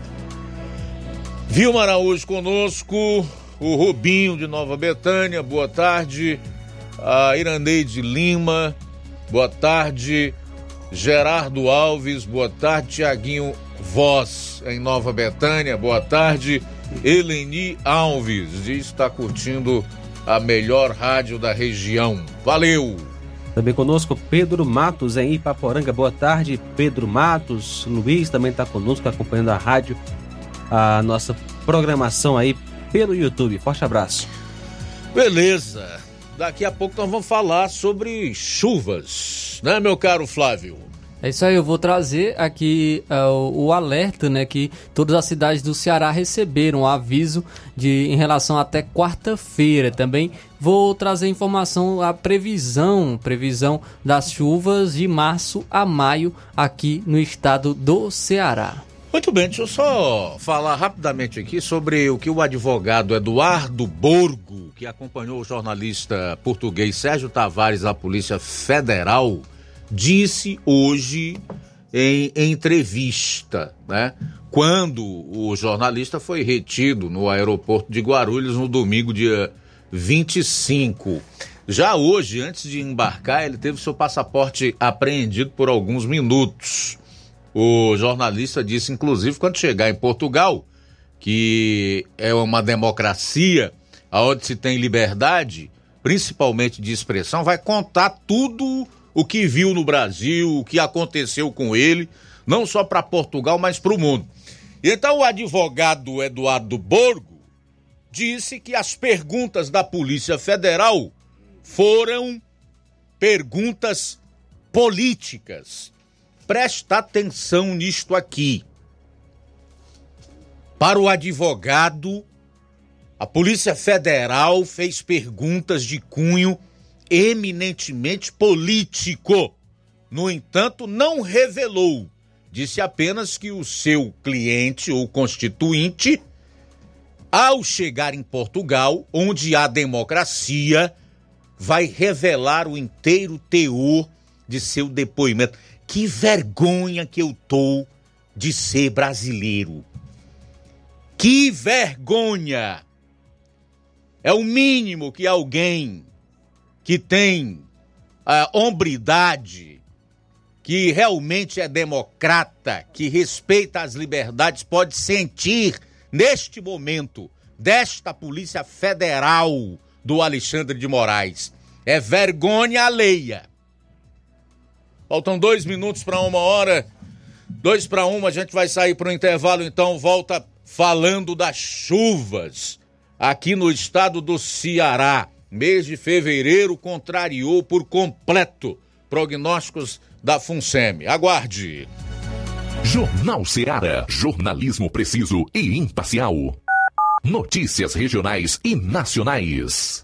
Vilma Araújo conosco, o Rubinho de Nova Betânia, boa tarde. A Iraneide Lima, boa tarde. Gerardo Alves, boa tarde. Tiaguinho Voz, em Nova Betânia, boa tarde. Eleni Alves diz está curtindo a melhor rádio da região. Valeu! Também conosco Pedro Matos em Ipaporanga. Boa tarde, Pedro Matos. Luiz também está conosco acompanhando a rádio, a nossa programação aí pelo YouTube. Forte abraço. Beleza. Daqui a pouco nós vamos falar sobre chuvas, né, meu caro Flávio? É isso aí, eu vou trazer aqui uh, o, alerta, né, que todas as cidades do Ceará receberam o aviso de em relação até quarta-feira. Também vou trazer informação a previsão, previsão das chuvas de março a maio aqui no estado do Ceará. Muito bem, deixa eu só falar rapidamente aqui sobre o que o advogado Eduardo Borgo, que acompanhou o jornalista português Sérgio Tavares da Polícia Federal, disse hoje em entrevista, né? Quando o jornalista foi retido no aeroporto de Guarulhos no domingo, dia 25. Já hoje, antes de embarcar, ele teve seu passaporte apreendido por alguns minutos. O jornalista disse, inclusive, quando chegar em Portugal, que é uma democracia onde se tem liberdade, principalmente de expressão, vai contar tudo o que viu no Brasil, o que aconteceu com ele, não só para Portugal, mas para o mundo. Então, o advogado Eduardo Borgo disse que as perguntas da Polícia Federal foram perguntas políticas Presta atenção nisto aqui. Para o advogado, a Polícia Federal fez perguntas de cunho eminentemente político. No entanto, não revelou. Disse apenas que o seu cliente ou constituinte, ao chegar em Portugal, onde há democracia, vai revelar o inteiro teor de seu depoimento. Que vergonha que eu tô de ser brasileiro. Que vergonha! É o mínimo que alguém que tem a hombridade, que realmente é democrata, que respeita as liberdades, pode sentir neste momento desta Polícia Federal do Alexandre de Moraes. É vergonha alheia. Faltam dois minutos para uma hora. Dois para uma, a gente vai sair para o intervalo, então volta falando das chuvas aqui no estado do Ceará. Mês de fevereiro contrariou por completo prognósticos da FUNSEMI. Aguarde. Jornal Ceará, jornalismo preciso e imparcial. Notícias regionais e nacionais.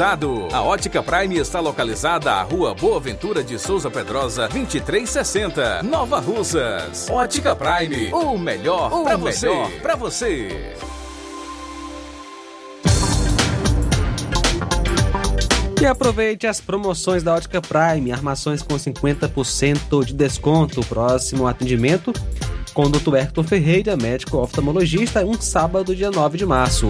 A Ótica Prime está localizada à Rua Boa Ventura de Souza Pedrosa, 2360, Nova Russas. Ótica Prime, o melhor para você. Para você. E aproveite as promoções da Ótica Prime, armações com 50% de desconto. Próximo atendimento com o Dr. Hector Ferreira, médico oftalmologista, um sábado, dia 9 de março.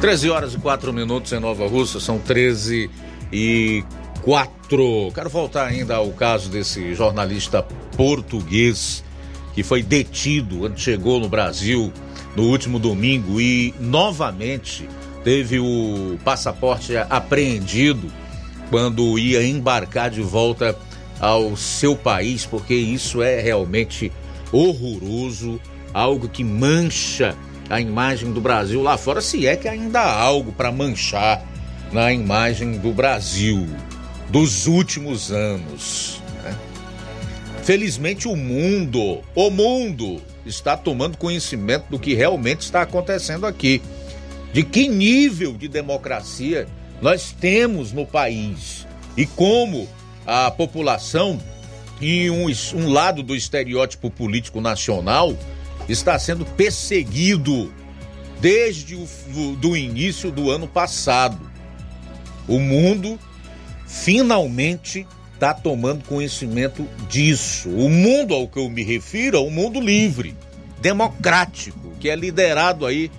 Treze horas e quatro minutos em Nova Rússia, são 13 e quatro. Quero voltar ainda ao caso desse jornalista português que foi detido quando chegou no Brasil no último domingo e novamente teve o passaporte apreendido quando ia embarcar de volta ao seu país, porque isso é realmente horroroso, algo que mancha a imagem do Brasil lá fora, se é que ainda há algo para manchar na imagem do Brasil dos últimos anos. Né? Felizmente o mundo, o mundo está tomando conhecimento do que realmente está acontecendo aqui. De que nível de democracia nós temos no país e como a população, em um, um lado do estereótipo político nacional, está sendo perseguido desde o do início do ano passado. O mundo finalmente está tomando conhecimento disso. O mundo ao que eu me refiro é o mundo livre, democrático, que é liderado aí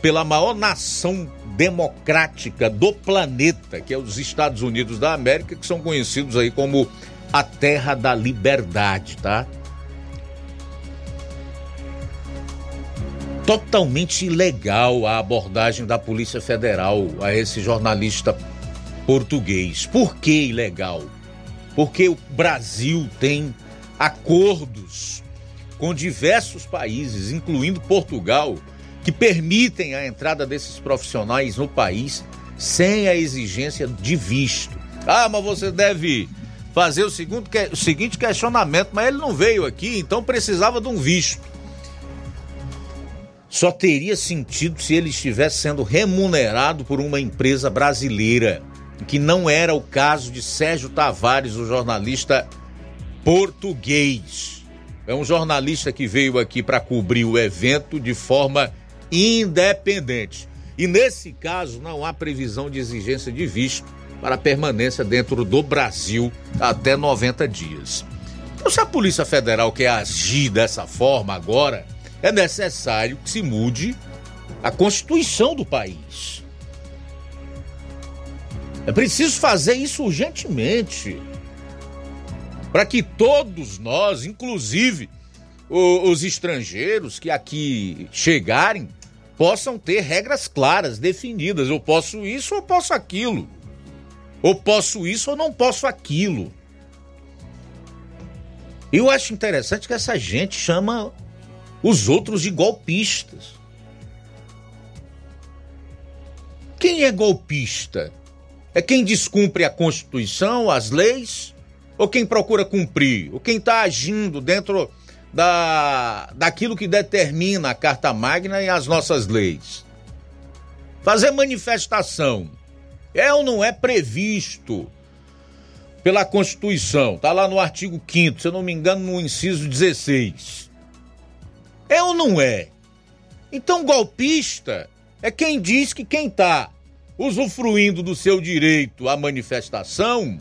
pela maior nação democrática do planeta, que é os Estados Unidos da América, que são conhecidos aí como a terra da liberdade, tá? Totalmente ilegal a abordagem da Polícia Federal a esse jornalista português. Por que ilegal? Porque o Brasil tem acordos com diversos países, incluindo Portugal, que permitem a entrada desses profissionais no país sem a exigência de visto. Ah, mas você deve fazer o, segundo, o seguinte questionamento, mas ele não veio aqui, então precisava de um visto. Só teria sentido se ele estivesse sendo remunerado por uma empresa brasileira que não era o caso de Sérgio Tavares, o jornalista português. É um jornalista que veio aqui para cobrir o evento de forma independente. E nesse caso não há previsão de exigência de visto para permanência dentro do Brasil até 90 dias. Então, se a Polícia Federal quer agir dessa forma agora, é necessário que se mude a Constituição do país. É preciso fazer isso urgentemente. Para que todos nós, inclusive os estrangeiros que aqui chegarem, possam ter regras claras, definidas. Eu posso isso ou posso aquilo. Ou posso isso ou não posso aquilo. Eu acho interessante que essa gente chama os outros de golpistas. Quem é golpista? É quem descumpre a Constituição, as leis, ou quem procura cumprir? Ou quem está agindo dentro da, daquilo que determina a Carta Magna e as nossas leis? Fazer manifestação é ou não é previsto pela Constituição? Está lá no artigo 5, se eu não me engano, no inciso 16. É ou não é? Então, golpista é quem diz que quem está usufruindo do seu direito à manifestação,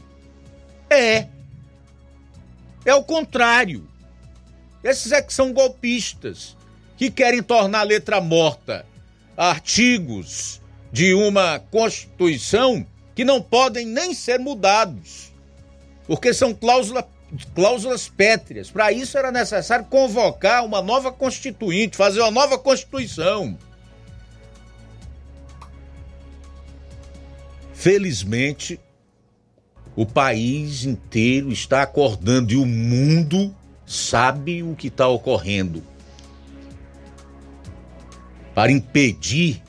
é. É o contrário. Esses é que são golpistas, que querem tornar a letra morta artigos de uma Constituição que não podem nem ser mudados, porque são cláusula, cláusulas pétreas. Para isso era necessário convocar uma nova Constituinte, fazer uma nova Constituição. Felizmente, o país inteiro está acordando e o mundo sabe o que está ocorrendo. Para impedir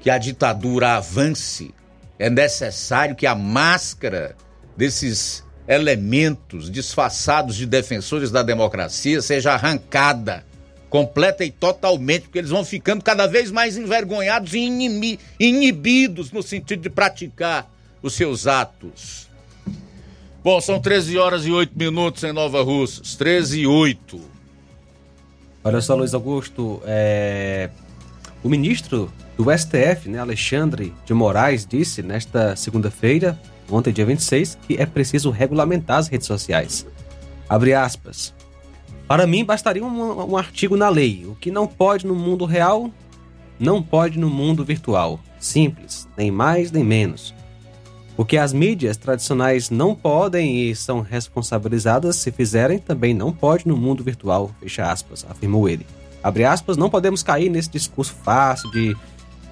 que a ditadura avance, é necessário que a máscara desses elementos disfarçados de defensores da democracia seja arrancada completa e totalmente, porque eles vão ficando cada vez mais envergonhados e inimi- inibidos no sentido de praticar os seus atos. Bom, são 13 horas e 8 minutos em Nova Russas. 13 e 8. Olha só, Luiz Augusto, é, o ministro do STF, né, Alexandre de Moraes, disse nesta segunda-feira, ontem, dia 26, que é preciso regulamentar as redes sociais. Abre aspas. Para mim, bastaria um, um artigo na lei. O que não pode no mundo real, não pode no mundo virtual. Simples, nem mais nem menos. O que as mídias tradicionais não podem e são responsabilizadas se fizerem, também não pode no mundo virtual, fecha aspas, afirmou ele. Abre aspas, não podemos cair nesse discurso fácil de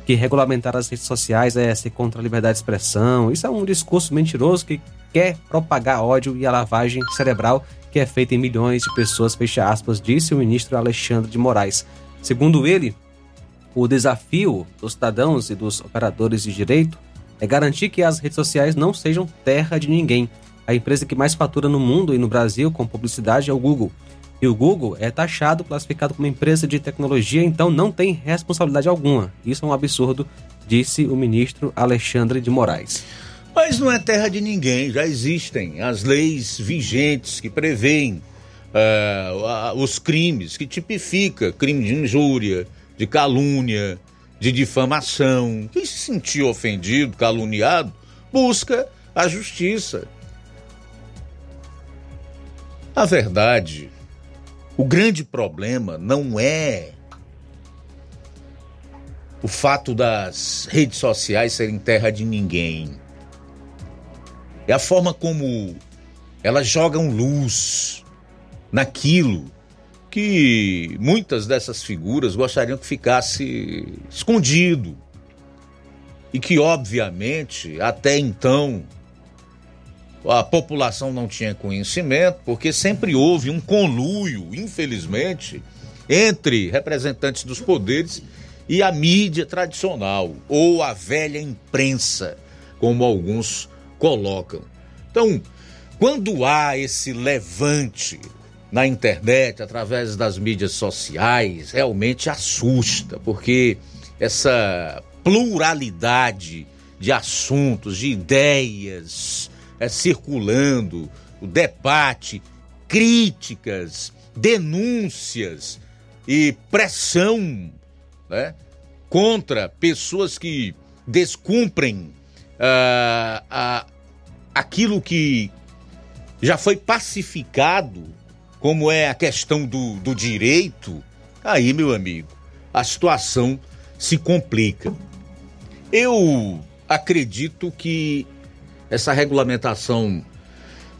que regulamentar as redes sociais é ser contra a liberdade de expressão. Isso é um discurso mentiroso que quer propagar ódio e a lavagem cerebral que é feita em milhões de pessoas, fecha aspas, disse o ministro Alexandre de Moraes. Segundo ele, o desafio dos cidadãos e dos operadores de direito é garantir que as redes sociais não sejam terra de ninguém. A empresa que mais fatura no mundo e no Brasil com publicidade é o Google. E o Google é taxado, classificado como empresa de tecnologia, então não tem responsabilidade alguma. Isso é um absurdo, disse o ministro Alexandre de Moraes. Mas não é terra de ninguém, já existem as leis vigentes que prevêem a- os crimes, que tipifica crime de injúria, de calúnia, de difamação. Quem se sentir ofendido, caluniado, busca a justiça. A verdade, o grande problema não é o fato das redes sociais serem terra de ninguém. É a forma como elas jogam luz naquilo que muitas dessas figuras gostariam que ficasse escondido. E que, obviamente, até então, a população não tinha conhecimento, porque sempre houve um conluio, infelizmente, entre representantes dos poderes e a mídia tradicional, ou a velha imprensa, como alguns colocam. Então, quando há esse levante na internet, através das mídias sociais, realmente assusta, porque essa pluralidade de assuntos, de ideias é, circulando, o debate, críticas, denúncias e pressão né, contra pessoas que descumprem ah, a- aquilo que já foi pacificado, como é a questão do, do direito, aí, meu amigo, a situação se complica. Eu acredito que essa regulamentação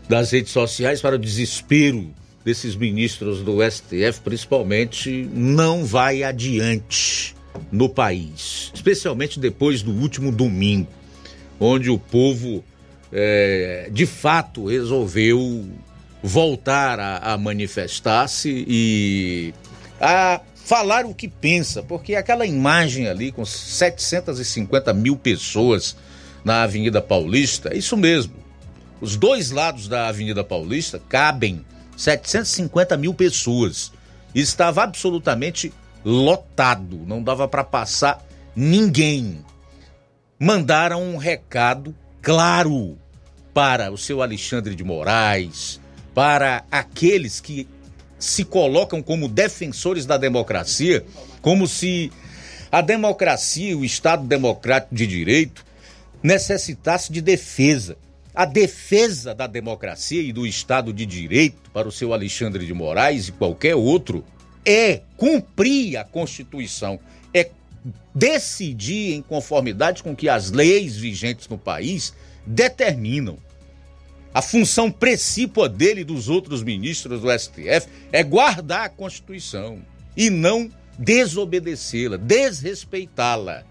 das redes sociais, para o desespero desses ministros do STF, principalmente, não vai adiante no país, especialmente depois do último domingo, onde o povo é, de fato resolveu voltar a, a manifestar-se e a falar o que pensa, porque aquela imagem ali com 750 mil pessoas na Avenida Paulista, é isso mesmo. Os dois lados da Avenida Paulista cabem 750 mil pessoas. Estava absolutamente lotado, não dava para passar ninguém. Mandaram um recado claro para o seu Alexandre de Moraes, para aqueles que se colocam como defensores da democracia, como se a democracia, o Estado democrático de direito, necessitasse de defesa. A defesa da democracia e do Estado de Direito para o seu Alexandre de Moraes e qualquer outro é cumprir a Constituição, é decidir em conformidade com que as leis vigentes no país determinam. A função precípua dele e dos outros ministros do STF é guardar a Constituição e não desobedecê-la, desrespeitá-la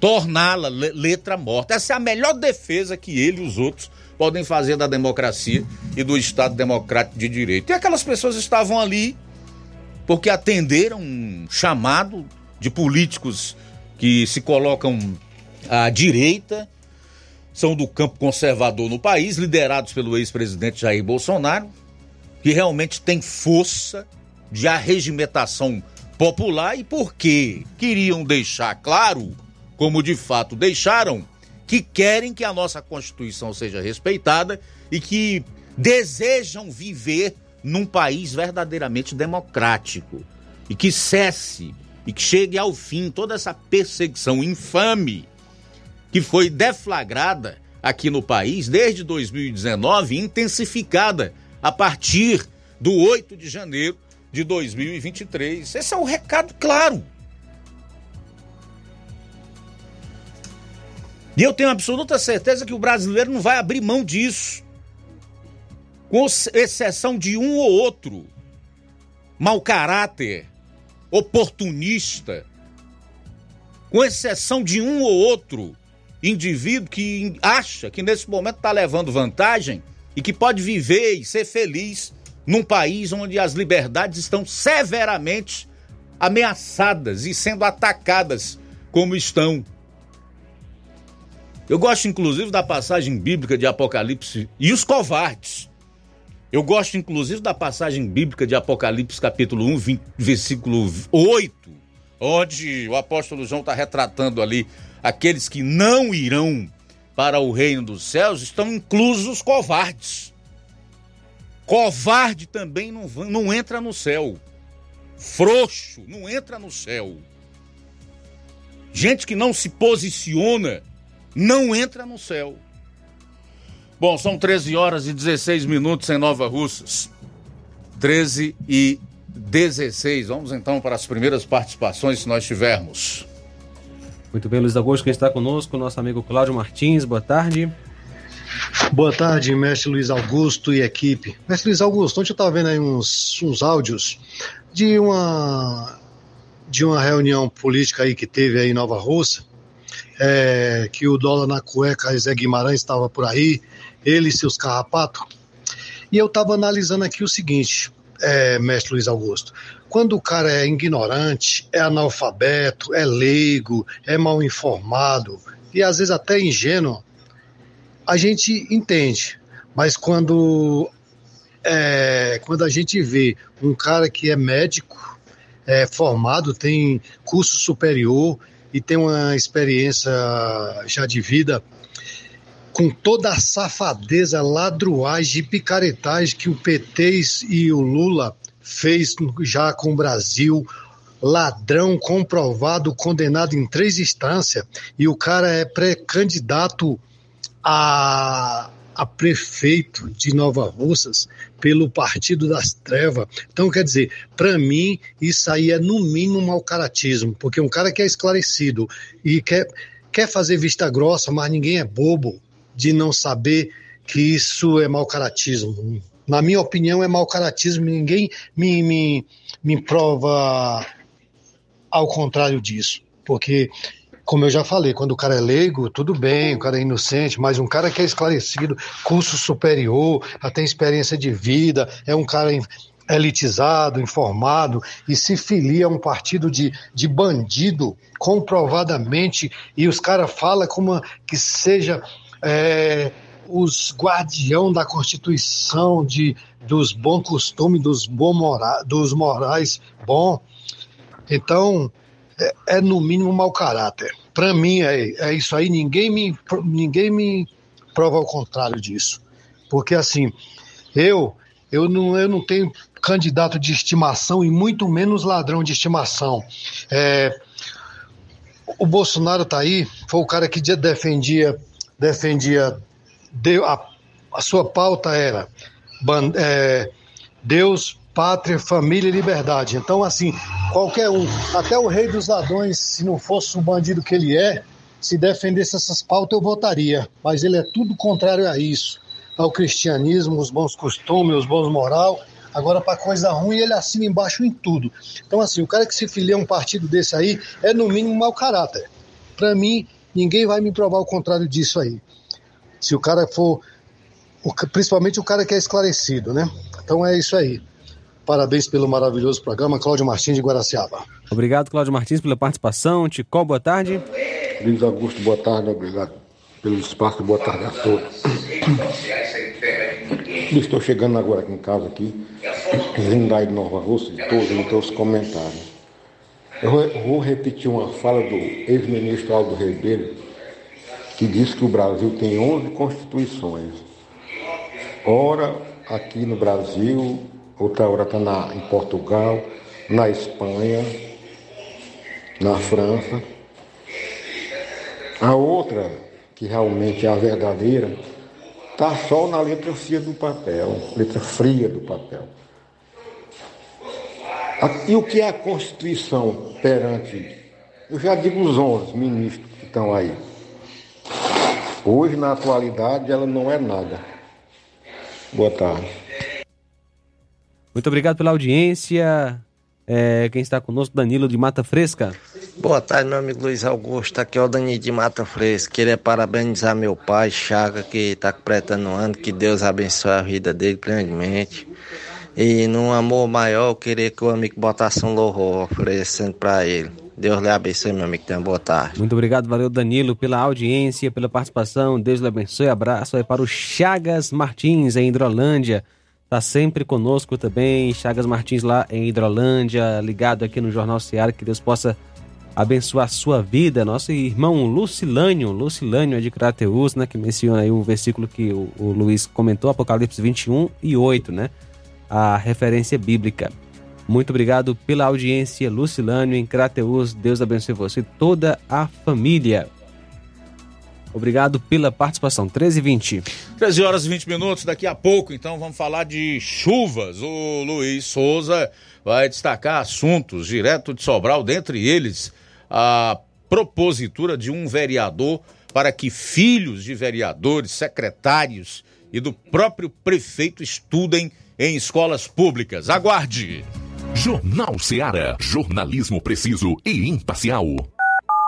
torná-la le- letra morta. Essa é a melhor defesa que ele e os outros podem fazer da democracia e do Estado democrático de direito. E aquelas pessoas estavam ali porque atenderam um chamado de políticos que se colocam à direita são do campo conservador no país, liderados pelo ex-presidente Jair Bolsonaro, que realmente tem força de arregimentação popular e porque queriam deixar claro, como de fato deixaram, que querem que a nossa Constituição seja respeitada e que desejam viver num país verdadeiramente democrático e que cesse e que chegue ao fim toda essa perseguição infame que foi deflagrada aqui no país desde 2019 intensificada a partir do 8 de janeiro de 2023. Esse é o recado claro. E eu tenho absoluta certeza que o brasileiro não vai abrir mão disso. Com exceção de um ou outro mau caráter, oportunista, com exceção de um ou outro indivíduo que acha que nesse momento está levando vantagem e que pode viver e ser feliz num país onde as liberdades estão severamente ameaçadas e sendo atacadas como estão. Eu gosto inclusive da passagem bíblica de Apocalipse e os covardes. Eu gosto inclusive da passagem bíblica de Apocalipse capítulo 1, 20, versículo 8, onde o apóstolo João está retratando ali aqueles que não irão para o reino dos céus, estão inclusos os covardes. Covarde também não, não entra no céu. Frouxo não entra no céu. Gente que não se posiciona não entra no céu. Bom, são 13 horas e 16 minutos em Nova Russas. 13 e 16. Vamos então para as primeiras participações, se nós tivermos. Muito bem, Luiz Augusto, quem está conosco, nosso amigo Cláudio Martins, boa tarde. Boa tarde, mestre Luiz Augusto e equipe. Mestre Luiz Augusto, ontem eu estava vendo aí uns, uns áudios de uma de uma reunião política aí que teve aí em Nova Rússia, é, que o dólar na cueca, Zé Guimarães estava por aí, ele e seus carrapatos. E eu estava analisando aqui o seguinte, é, mestre Luiz Augusto, quando o cara é ignorante, é analfabeto, é leigo, é mal informado e às vezes até ingênuo, a gente entende. Mas quando, é, quando a gente vê um cara que é médico, é formado, tem curso superior e tem uma experiência já de vida, com toda a safadeza, ladruagem e picaretagem que o PT e o Lula fez já com o Brasil, ladrão comprovado, condenado em três instâncias, e o cara é pré-candidato a, a prefeito de Nova Russas pelo Partido das Trevas. Então, quer dizer, para mim, isso aí é no mínimo mau caratismo, porque um cara que é esclarecido e quer, quer fazer vista grossa, mas ninguém é bobo de não saber que isso é mau caratismo. Na minha opinião, é mau caratismo, ninguém me, me, me prova ao contrário disso, porque como eu já falei, quando o cara é leigo, tudo bem, o cara é inocente, mas um cara que é esclarecido, curso superior, tem experiência de vida, é um cara elitizado, informado e se filia a um partido de, de bandido, comprovadamente, e os caras falam como que seja é, os guardião da Constituição, de, dos bons costumes, dos, bom mora, dos morais bom. Então, é, é no mínimo mau caráter. Para mim é, é isso aí, ninguém me, ninguém me prova o contrário disso. Porque assim, eu, eu, não, eu não tenho candidato de estimação e muito menos ladrão de estimação. É, o Bolsonaro tá aí, foi o cara que defendia, defendia a, a sua pauta era é, Deus, pátria, família e liberdade. Então, assim, qualquer um, até o rei dos ladrões, se não fosse o bandido que ele é, se defendesse essas pautas, eu votaria. Mas ele é tudo contrário a isso. Ao cristianismo, os bons costumes, os bons moral. Agora, para coisa ruim, ele assina embaixo em tudo. Então, assim, o cara que se filia a um partido desse aí é, no mínimo, mau caráter. Para mim, ninguém vai me provar o contrário disso aí. Se o cara for. Principalmente o cara que é esclarecido, né? Então é isso aí. Parabéns pelo maravilhoso programa, Cláudio Martins de Guaraciaba. Obrigado, Cláudio Martins, pela participação. Ticol, boa tarde. Luiz Augusto, boa tarde, obrigado pelo espaço. Boa tarde a todos. Estou chegando agora aqui em casa aqui, vindo aí de Nova Rússia, de todos, então os comentários. Eu vou- eu vou repetir uma fala do ex-ministro Aldo Ribeiro, que disse que o Brasil tem 11 constituições. Ora aqui no Brasil, outra hora está em Portugal, na Espanha, na França. A outra, que realmente é a verdadeira, está só na letra fria do papel, letra fria do papel. E o que é a Constituição perante, eu já digo os 11 ministros que estão aí. Hoje, na atualidade, ela não é nada. Boa tarde. Muito obrigado pela audiência. É, quem está conosco, Danilo de Mata Fresca. Boa tarde, meu amigo Luiz Augusto. Aqui é o Danilo de Mata Fresca. Queria parabenizar meu pai, Chaga, que está completando um ano. Que Deus abençoe a vida dele grandemente. E num amor maior, eu queria que o amigo botasse um louvor oferecendo para ele. Deus lhe abençoe, meu amigo. Tenha uma boa tarde. Muito obrigado, valeu Danilo pela audiência, pela participação. Deus lhe abençoe. Abraço aí para o Chagas Martins em Hidrolândia. Tá sempre conosco também. Chagas Martins lá em Hidrolândia, ligado aqui no Jornal Seara. Que Deus possa abençoar a sua vida. Nosso irmão Lucilânio, Lucilânio é de Crateus, né? Que menciona aí o versículo que o, o Luiz comentou, Apocalipse 21 e 8, né? A referência bíblica. Muito obrigado pela audiência, Lucilânio em Crateus. Deus abençoe você e toda a família. Obrigado pela participação. 13 e 20. 13 horas e 20 minutos, daqui a pouco, então vamos falar de chuvas. O Luiz Souza vai destacar assuntos direto de Sobral, dentre eles a propositura de um vereador para que filhos de vereadores, secretários e do próprio prefeito estudem em escolas públicas. Aguarde! Jornal Seara. Jornalismo preciso e imparcial.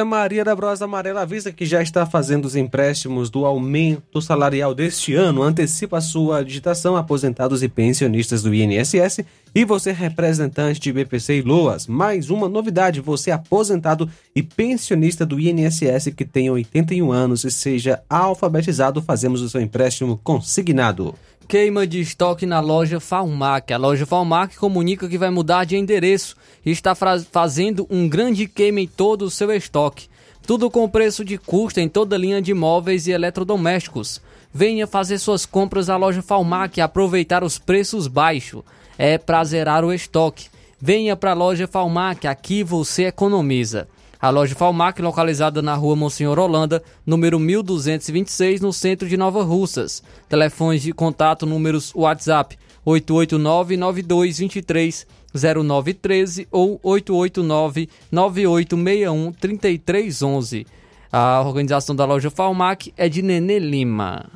O Zé Maria da Brosa Amarela avisa que já está fazendo os empréstimos do aumento salarial deste ano. Antecipa a sua digitação, aposentados e pensionistas do INSS. E você, representante de BPC e Loas. Mais uma novidade: você, aposentado e pensionista do INSS que tem 81 anos e seja alfabetizado, fazemos o seu empréstimo consignado. Queima de estoque na loja Falmac. A loja Falmac comunica que vai mudar de endereço e está fazendo um grande queima em todo o seu estoque. Tudo com preço de custo em toda a linha de móveis e eletrodomésticos. Venha fazer suas compras à loja Falmac e aproveitar os preços baixos. É pra zerar o estoque. Venha para a loja Falmac, aqui você economiza. A loja Falmac, localizada na rua Monsenhor Holanda, número 1226, no centro de Nova Russas. Telefones de contato, números WhatsApp 889-9223-0913 ou 889-9861-3311. A organização da loja Falmac é de Nenê Lima.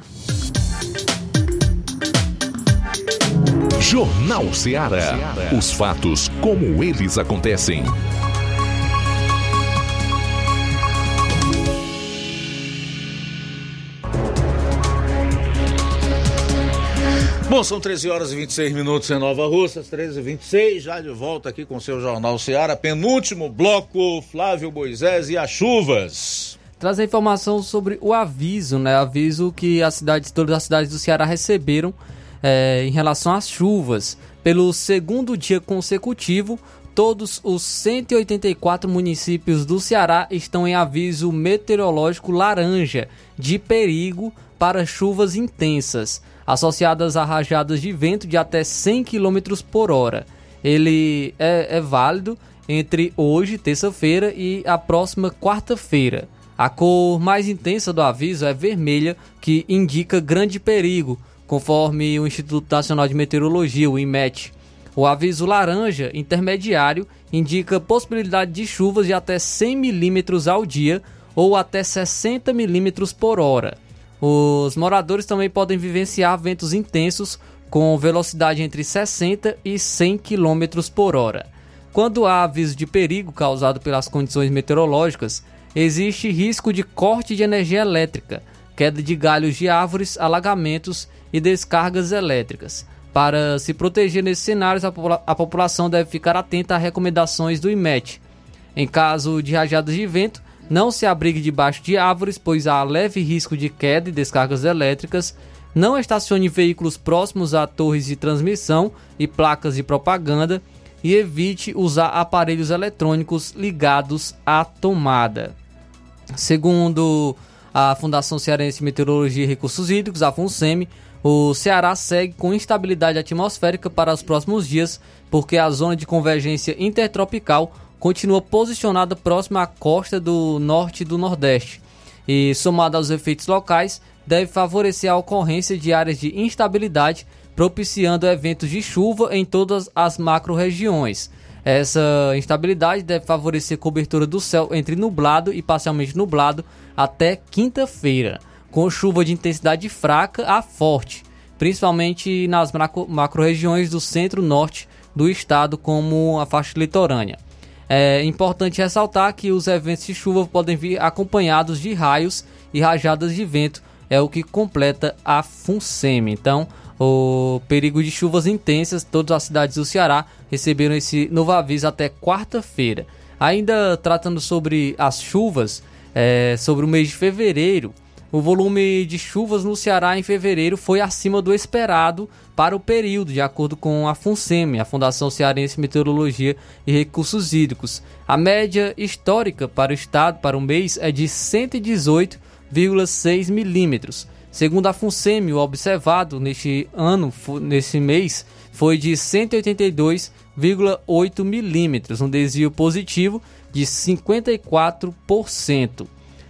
Jornal Ceará. Os fatos como eles acontecem. Bom, são 13 horas e 26 minutos em Nova Russas, 13 e 26 já de volta aqui com seu Jornal Ceará, penúltimo bloco, Flávio Moisés e as chuvas. Traz a informação sobre o aviso, né? Aviso que as cidades, todas as cidades do Ceará receberam é, em relação às chuvas. Pelo segundo dia consecutivo, todos os 184 municípios do Ceará estão em aviso meteorológico laranja de perigo para chuvas intensas, associadas a rajadas de vento de até 100 km por hora. Ele é, é válido entre hoje, terça-feira, e a próxima quarta-feira. A cor mais intensa do aviso é vermelha, que indica grande perigo, conforme o Instituto Nacional de Meteorologia, o IMET. O aviso laranja intermediário indica possibilidade de chuvas de até 100 milímetros ao dia ou até 60 milímetros por hora. Os moradores também podem vivenciar ventos intensos com velocidade entre 60 e 100 km por hora. Quando há aviso de perigo causado pelas condições meteorológicas, existe risco de corte de energia elétrica, queda de galhos de árvores, alagamentos e descargas elétricas. Para se proteger nesses cenários, a, popula a população deve ficar atenta a recomendações do IMET. Em caso de rajadas de vento, não se abrigue debaixo de árvores, pois há leve risco de queda e descargas elétricas. Não estacione veículos próximos a torres de transmissão e placas de propaganda. E evite usar aparelhos eletrônicos ligados à tomada. Segundo a Fundação Cearense de Meteorologia e Recursos Hídricos, a FUNSEMI, o Ceará segue com instabilidade atmosférica para os próximos dias, porque a zona de convergência intertropical continua posicionada próxima à costa do norte do nordeste. E, somado aos efeitos locais, deve favorecer a ocorrência de áreas de instabilidade, propiciando eventos de chuva em todas as macro-regiões. Essa instabilidade deve favorecer cobertura do céu entre nublado e parcialmente nublado até quinta-feira, com chuva de intensidade fraca a forte, principalmente nas macro-regiões do centro-norte do estado, como a faixa litorânea. É importante ressaltar que os eventos de chuva podem vir acompanhados de raios e rajadas de vento é o que completa a FUNSEMI. Então, o perigo de chuvas intensas, todas as cidades do Ceará receberam esse novo aviso até quarta-feira. Ainda tratando sobre as chuvas, é, sobre o mês de fevereiro, o volume de chuvas no Ceará em fevereiro foi acima do esperado para o período, de acordo com a FUNSEMI, a Fundação Cearense de Meteorologia e Recursos Hídricos. A média histórica para o estado para o mês é de 118,6 milímetros. Segundo a FUNSEMI, o observado neste ano, nesse mês, foi de 182,8 milímetros, um desvio positivo de 54%.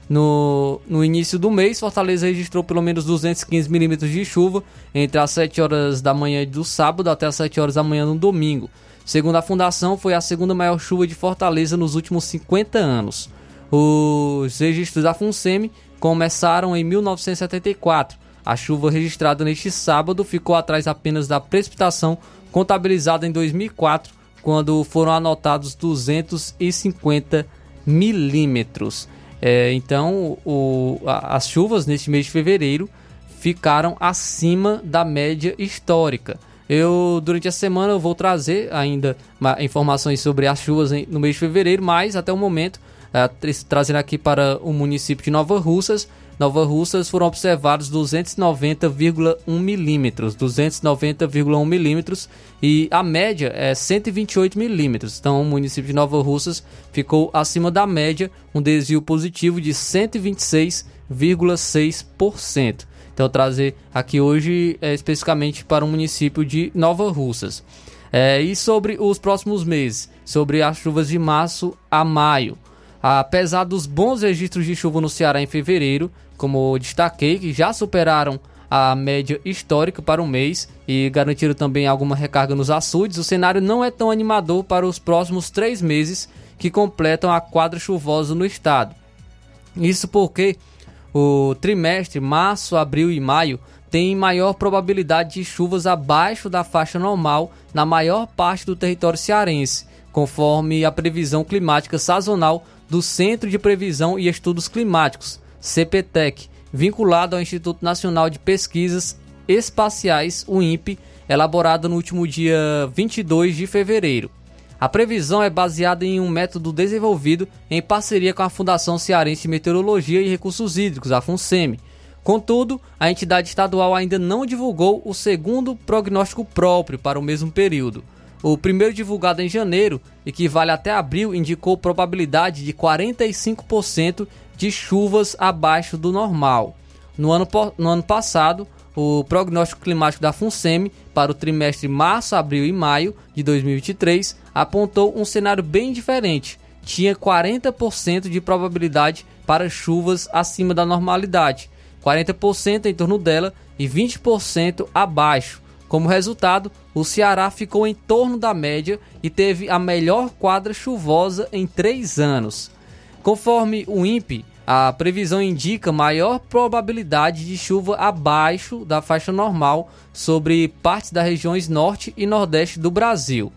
No, no início do mês, Fortaleza registrou pelo menos 215 milímetros de chuva entre as 7 horas da manhã do sábado até as 7 horas da manhã no domingo. Segundo a fundação, foi a segunda maior chuva de Fortaleza nos últimos 50 anos. Os registros da FUNSEMI começaram em 1974. A chuva registrada neste sábado ficou atrás apenas da precipitação contabilizada em 2004, quando foram anotados 250 milímetros. É, então, o, a, as chuvas neste mês de fevereiro ficaram acima da média histórica. Eu, durante a semana, eu vou trazer ainda informações sobre as chuvas no mês de fevereiro, mas até o momento, é, trazendo aqui para o município de Nova Russas, Nova Russas foram observados 290,1 milímetros, 290,1 milímetros e a média é 128 milímetros. Então o município de Nova Russas ficou acima da média, um desvio positivo de 126,6%. Então trazer aqui hoje é, especificamente para o município de Nova Russas. É, e sobre os próximos meses, sobre as chuvas de março a maio. Apesar dos bons registros de chuva no Ceará em fevereiro, como destaquei, que já superaram a média histórica para o mês e garantiram também alguma recarga nos açudes, o cenário não é tão animador para os próximos três meses que completam a quadra chuvosa no estado. Isso porque o trimestre março, abril e maio tem maior probabilidade de chuvas abaixo da faixa normal na maior parte do território cearense, conforme a previsão climática sazonal do Centro de Previsão e Estudos Climáticos, CPTEC, vinculado ao Instituto Nacional de Pesquisas Espaciais, o INPE, elaborado no último dia 22 de fevereiro. A previsão é baseada em um método desenvolvido em parceria com a Fundação Cearense de Meteorologia e Recursos Hídricos, a FUNSEMI. Contudo, a entidade estadual ainda não divulgou o segundo prognóstico próprio para o mesmo período. O primeiro divulgado em janeiro, e que vale até abril, indicou probabilidade de 45% de chuvas abaixo do normal. No ano, no ano passado, o prognóstico climático da FUNSEMI para o trimestre março, abril e maio de 2023 apontou um cenário bem diferente. Tinha 40% de probabilidade para chuvas acima da normalidade, 40% em torno dela e 20% abaixo. Como resultado, o Ceará ficou em torno da média e teve a melhor quadra chuvosa em três anos. Conforme o INPE, a previsão indica maior probabilidade de chuva abaixo da faixa normal sobre partes das regiões norte e nordeste do Brasil.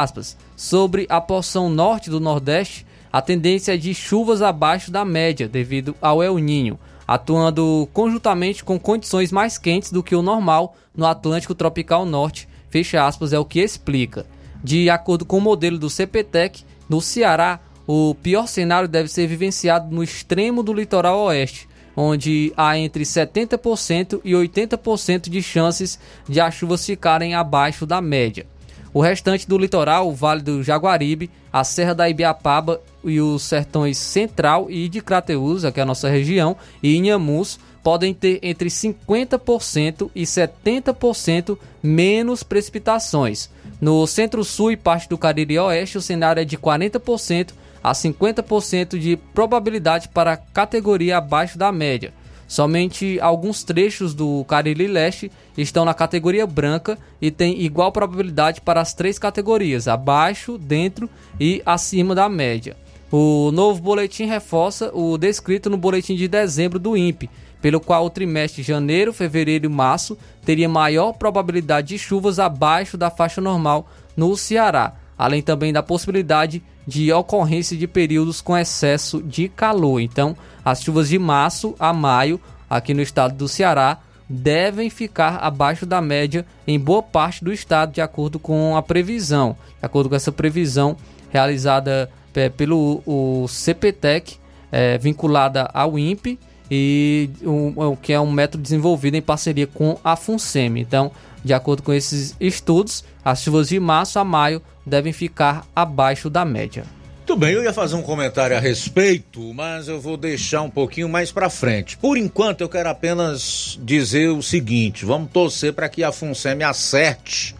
Aspas, sobre a porção norte do nordeste, a tendência é de chuvas abaixo da média devido ao El Ninho, atuando conjuntamente com condições mais quentes do que o normal no Atlântico Tropical Norte, fecha aspas, é o que explica. De acordo com o modelo do CPTEC, no Ceará, o pior cenário deve ser vivenciado no extremo do litoral oeste, onde há entre 70% e 80% de chances de as chuvas ficarem abaixo da média. O restante do litoral, o Vale do Jaguaribe, a Serra da Ibiapaba e os sertões central e de Crateús, que é a nossa região, e Inhamus, podem ter entre 50% e 70% menos precipitações. No centro-sul e parte do Cariri Oeste, o cenário é de 40% a 50% de probabilidade para categoria abaixo da média. Somente alguns trechos do Cariri Leste estão na categoria branca e tem igual probabilidade para as três categorias, abaixo, dentro e acima da média. O novo boletim reforça o descrito no boletim de dezembro do INPE, pelo qual o trimestre janeiro, fevereiro e março teria maior probabilidade de chuvas abaixo da faixa normal no Ceará, além também da possibilidade de ocorrência de períodos com excesso de calor. Então, as chuvas de março a maio aqui no estado do Ceará devem ficar abaixo da média em boa parte do estado, de acordo com a previsão. De acordo com essa previsão realizada é, pelo o CPTEC, é, vinculada ao INPE, e o, que é um método desenvolvido em parceria com a FUNSEMI. Então, de acordo com esses estudos, as chuvas de março a maio devem ficar abaixo da média. Muito bem, eu ia fazer um comentário a respeito, mas eu vou deixar um pouquinho mais para frente. Por enquanto, eu quero apenas dizer o seguinte: vamos torcer para que a FUNSEMI acerte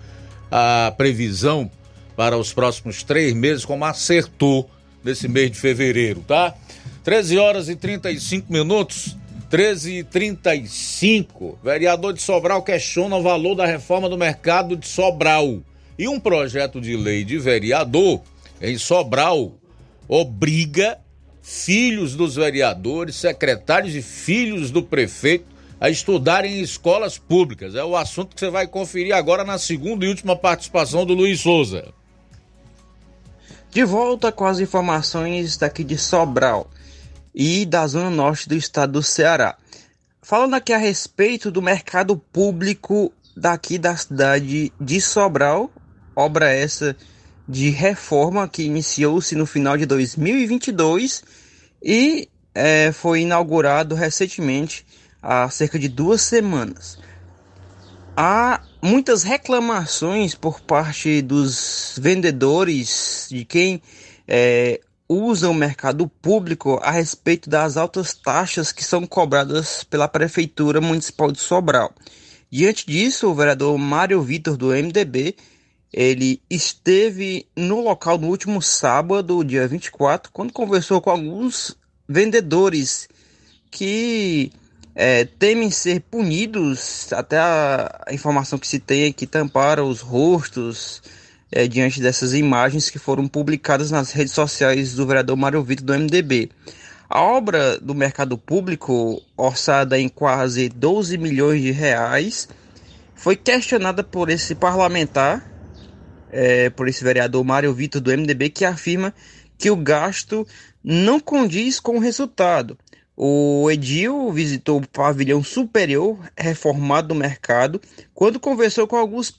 a previsão para os próximos três meses, como acertou nesse mês de fevereiro, tá? 13 horas e 35 minutos. 13 e 35. Vereador de Sobral questiona o valor da reforma do mercado de Sobral. E um projeto de lei de vereador em Sobral obriga filhos dos vereadores, secretários e filhos do prefeito a estudarem em escolas públicas. É o assunto que você vai conferir agora na segunda e última participação do Luiz Souza. De volta com as informações daqui de Sobral e da zona norte do estado do Ceará. Falando aqui a respeito do mercado público daqui da cidade de Sobral, obra essa de reforma que iniciou-se no final de 2022 e é, foi inaugurado recentemente há cerca de duas semanas. Há muitas reclamações por parte dos vendedores, de quem é, usa o mercado público a respeito das altas taxas que são cobradas pela Prefeitura Municipal de Sobral. Diante disso, o vereador Mário Vitor, do MDB, ele esteve no local no último sábado, dia 24, quando conversou com alguns vendedores que é, temem ser punidos, até a, informação que se tem é que tamparam os rostos é, diante dessas imagens que foram publicadas nas redes sociais do vereador Mário Vitor do MDB. A obra do mercado público, orçada em quase 12 milhões de reais, foi questionada por esse parlamentar é, por esse vereador Mário Vitor do MDB, que afirma que o gasto não condiz com o resultado. O Edil visitou o pavilhão superior reformado do mercado quando conversou com alguns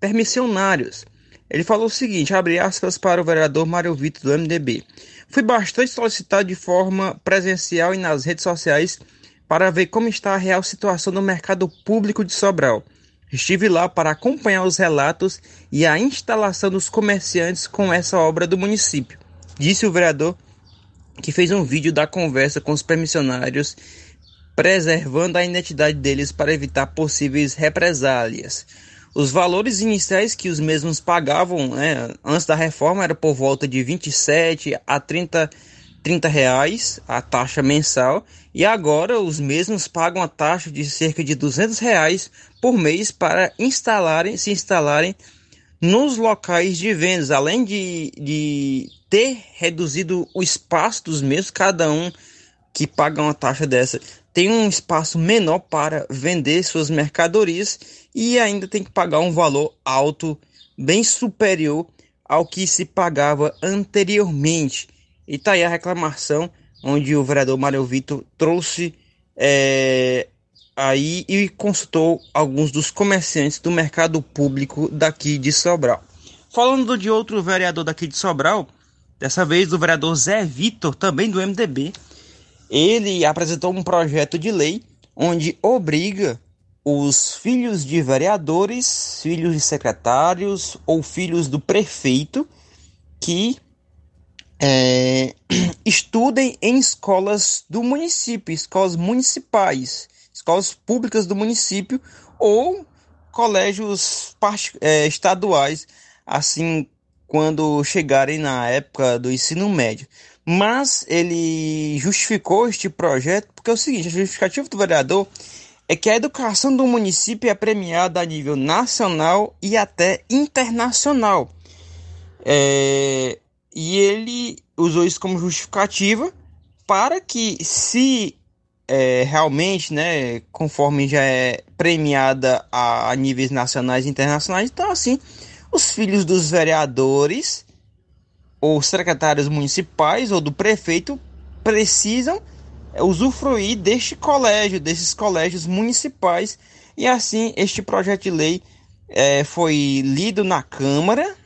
permissionários. Ele falou o seguinte, abre aspas para o vereador Mário Vitor do MDB. Fui bastante solicitado de forma presencial e nas redes sociais para ver como está a real situação do mercado público de Sobral. Estive lá para acompanhar os relatos e a instalação dos comerciantes com essa obra do município, disse o vereador, que fez um vídeo da conversa com os permissionários, preservando a identidade deles para evitar possíveis represálias. Os valores iniciais que os mesmos pagavam né, antes da reforma era por volta de 27 a 30, 30 reais a taxa mensal. E agora os mesmos pagam a taxa de cerca de 200 reais por mês para instalarem, se instalarem nos locais de vendas, além de, de ter reduzido o espaço dos mesmos, cada um que paga uma taxa dessa tem um espaço menor para vender suas mercadorias e ainda tem que pagar um valor alto, bem superior ao que se pagava anteriormente. E tá aí a reclamação onde o vereador Mário Vitor trouxe é, aí e consultou alguns dos comerciantes do mercado público daqui de Sobral. Falando de outro vereador daqui de Sobral, dessa vez o vereador Zé Vitor, também do MDB, ele apresentou um projeto de lei onde obriga os filhos de vereadores, filhos de secretários ou filhos do prefeito que é, [CLEARS THROAT] estudem em escolas do município, escolas municipais, escolas públicas do município ou colégios é, estaduais, assim quando chegarem na época do ensino médio. Mas ele justificou este projeto porque é o seguinte: a justificativa do vereador é que a educação do município é premiada a nível nacional e até internacional. É, e ele usou isso como justificativa para que, se é, realmente, né, conforme já é premiada a, a níveis nacionais e internacionais, então assim, os filhos dos vereadores ou secretários municipais ou do prefeito precisam usufruir deste colégio, desses colégios municipais. E assim, este projeto de lei é, foi lido na Câmara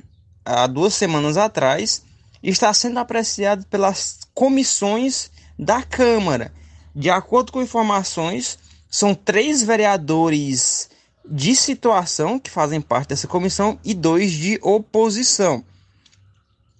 há duas semanas atrás e está sendo apreciado pelas comissões da Câmara. De acordo com informações, são três vereadores de situação que fazem parte dessa comissão e dois de oposição.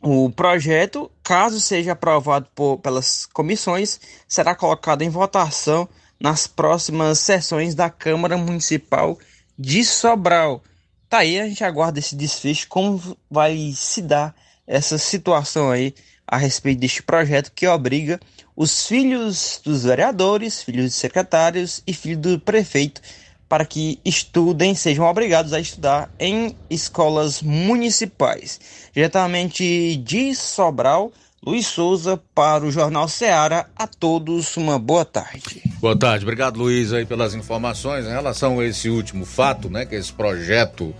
O projeto, caso seja aprovado por, pelas comissões, será colocado em votação nas próximas sessões da Câmara Municipal de Sobral. Tá aí, a gente aguarda esse desfecho, como vai se dar essa situação aí a respeito deste projeto que obriga os filhos dos vereadores, filhos de secretários e filhos do prefeito para que estudem, sejam obrigados a estudar em escolas municipais. Diretamente de Sobral, Luiz Souza para o Jornal Ceará. A todos uma boa tarde. Boa tarde, obrigado Luiz aí pelas informações em relação a esse último fato, né, que é esse projeto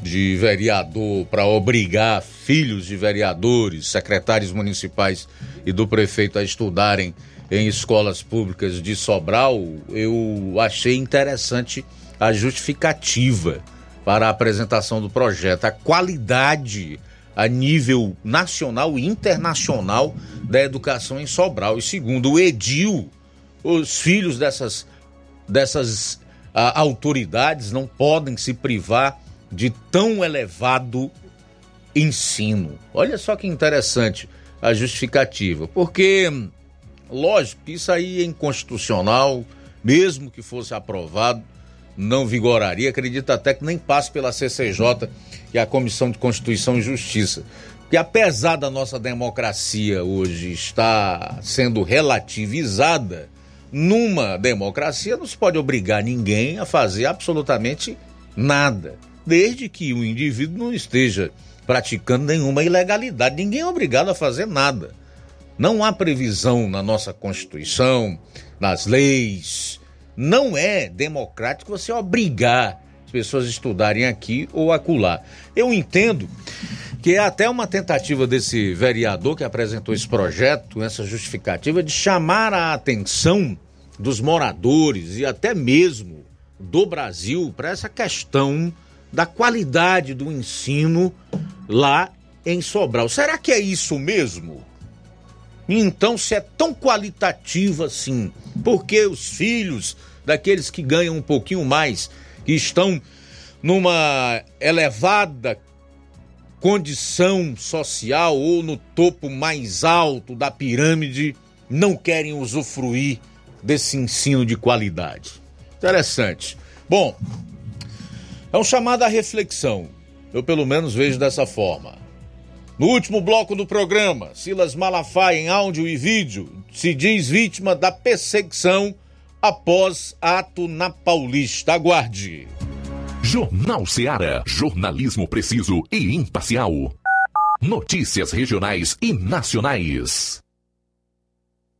de vereador para obrigar filhos de vereadores, secretários municipais e do prefeito a estudarem em escolas públicas de Sobral, eu achei interessante a justificativa para a apresentação do projeto, a qualidade a nível nacional e internacional da educação em Sobral. E segundo o Edil, os filhos dessas, dessas a, autoridades não podem se privar de tão elevado ensino. Olha só que interessante a justificativa, porque Lógico que isso aí é inconstitucional, mesmo que fosse aprovado, não vigoraria. Acredito até que nem passe pela CCJ, que é a Comissão de Constituição e Justiça. Que apesar da nossa democracia hoje estar sendo relativizada, numa democracia não se pode obrigar ninguém a fazer absolutamente nada, desde que o indivíduo não esteja praticando nenhuma ilegalidade. Ninguém é obrigado a fazer nada. Não há previsão na nossa Constituição, nas leis. Não é democrático você obrigar as pessoas a estudarem aqui ou acolá. Eu entendo que é até uma tentativa desse vereador que apresentou esse projeto, essa justificativa, de chamar a atenção dos moradores e até mesmo do Brasil para essa questão da qualidade do ensino lá em Sobral. Será que é isso mesmo? Então, se é tão qualitativo assim, porque os filhos daqueles que ganham um pouquinho mais, que estão numa elevada condição social ou no topo mais alto da pirâmide, não querem usufruir desse ensino de qualidade. Interessante. Bom, é um chamado à reflexão. Eu, pelo menos, vejo dessa forma. No último bloco do programa, Silas Malafaia, em áudio e vídeo, se diz vítima da perseguição após ato na Paulista. Aguarde. Jornal Seara. Jornalismo preciso e imparcial. Notícias regionais e nacionais.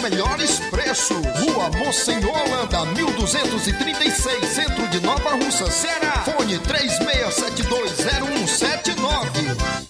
Melhores preços. Rua Holanda, 1236, centro de Nova Russa, Ceará. Fone 36720179.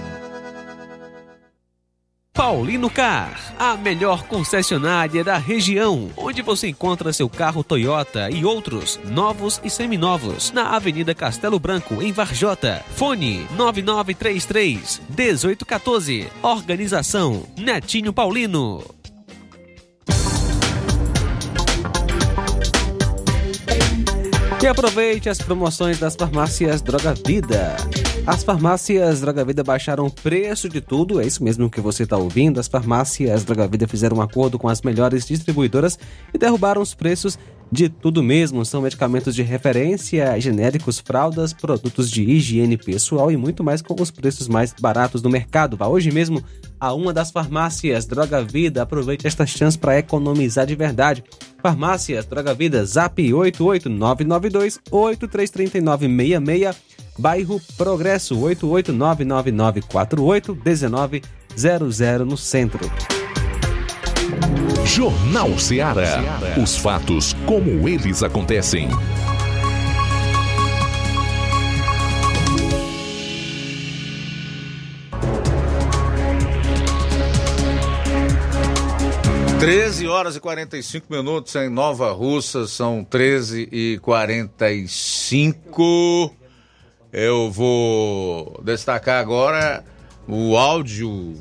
Paulino Car, a melhor concessionária da região, onde você encontra seu carro Toyota e outros novos e seminovos, na Avenida Castelo Branco, em Varjota. Fone 9933 1814. Organização Netinho Paulino. E aproveite as promoções das farmácias Droga Vida. As farmácias Droga Vida baixaram o preço de tudo, é isso mesmo que você está ouvindo. As farmácias Droga Vida fizeram um acordo com as melhores distribuidoras e derrubaram os preços de tudo mesmo. São medicamentos de referência, genéricos, fraldas, produtos de higiene pessoal e muito mais com os preços mais baratos do mercado. Vá hoje mesmo a uma das farmácias Droga Vida. Aproveite esta chance para economizar de verdade. Farmácias Droga Vida, zap 88992 833966, bairro Progresso 88999481900 no centro. Jornal Ceará. Os fatos como eles acontecem. Treze horas e 45 minutos em Nova Russa, são 13 e 45. Eu vou destacar agora o áudio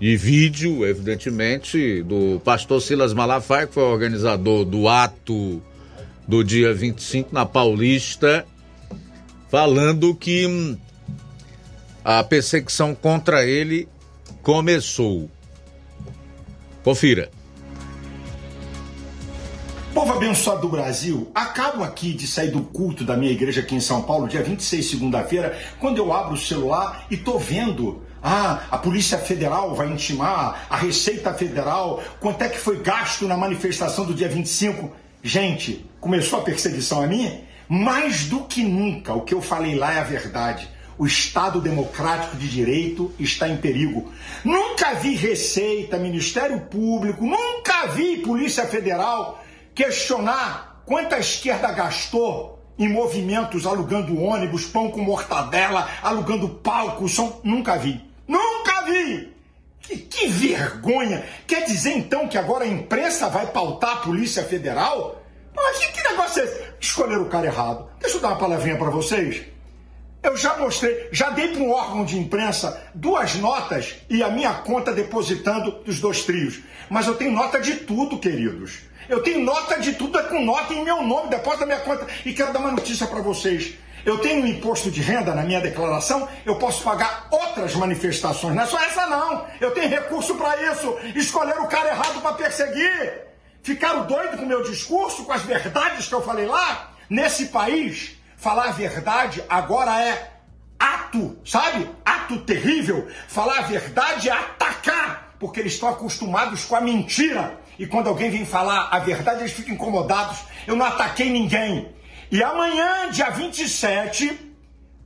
e vídeo, evidentemente, do pastor Silas Malafaia, que foi organizador do ato do dia 25 na Paulista, falando que a perseguição contra ele começou. Confira. Povo abençoado do Brasil, acabo aqui de sair do culto da minha igreja aqui em São Paulo, dia 26, segunda-feira, quando eu abro o celular e tô vendo ah, a Polícia Federal vai intimar, a Receita Federal, quanto é que foi gasto na manifestação do dia 25? Gente, começou a perseguição a mim? Mais do que nunca, o que eu falei lá é a verdade. O Estado Democrático de Direito está em perigo. Nunca vi Receita, Ministério Público, nunca vi Polícia Federal questionar quanto a esquerda gastou em movimentos alugando ônibus, pão com mortadela, alugando palco. Nunca vi. Nunca vi! Que, que, vergonha! Quer dizer então que agora a imprensa vai pautar a Polícia Federal? Mas que, que negócio é esse? Escolheram o cara errado. Deixa eu dar uma palavrinha para vocês. Eu já mostrei, já dei para um órgão de imprensa duas notas e a minha conta depositando dos dois trios. Mas eu tenho nota de tudo, queridos. Eu tenho nota de tudo, é com nota em meu nome, depois da minha conta. E quero dar uma notícia para vocês. Eu tenho um imposto de renda na minha declaração, eu posso pagar outras manifestações. Não é só essa, não. Eu tenho recurso para isso. Escolher o cara errado para perseguir. Ficaram doidos com o meu discurso, com as verdades que eu falei lá? Nesse país, falar a verdade agora é ato, sabe? Ato terrível. Falar a verdade é atacar, porque eles estão acostumados com a mentira. E quando alguém vem falar a verdade, eles ficam incomodados. Eu não ataquei ninguém. E amanhã, dia 27,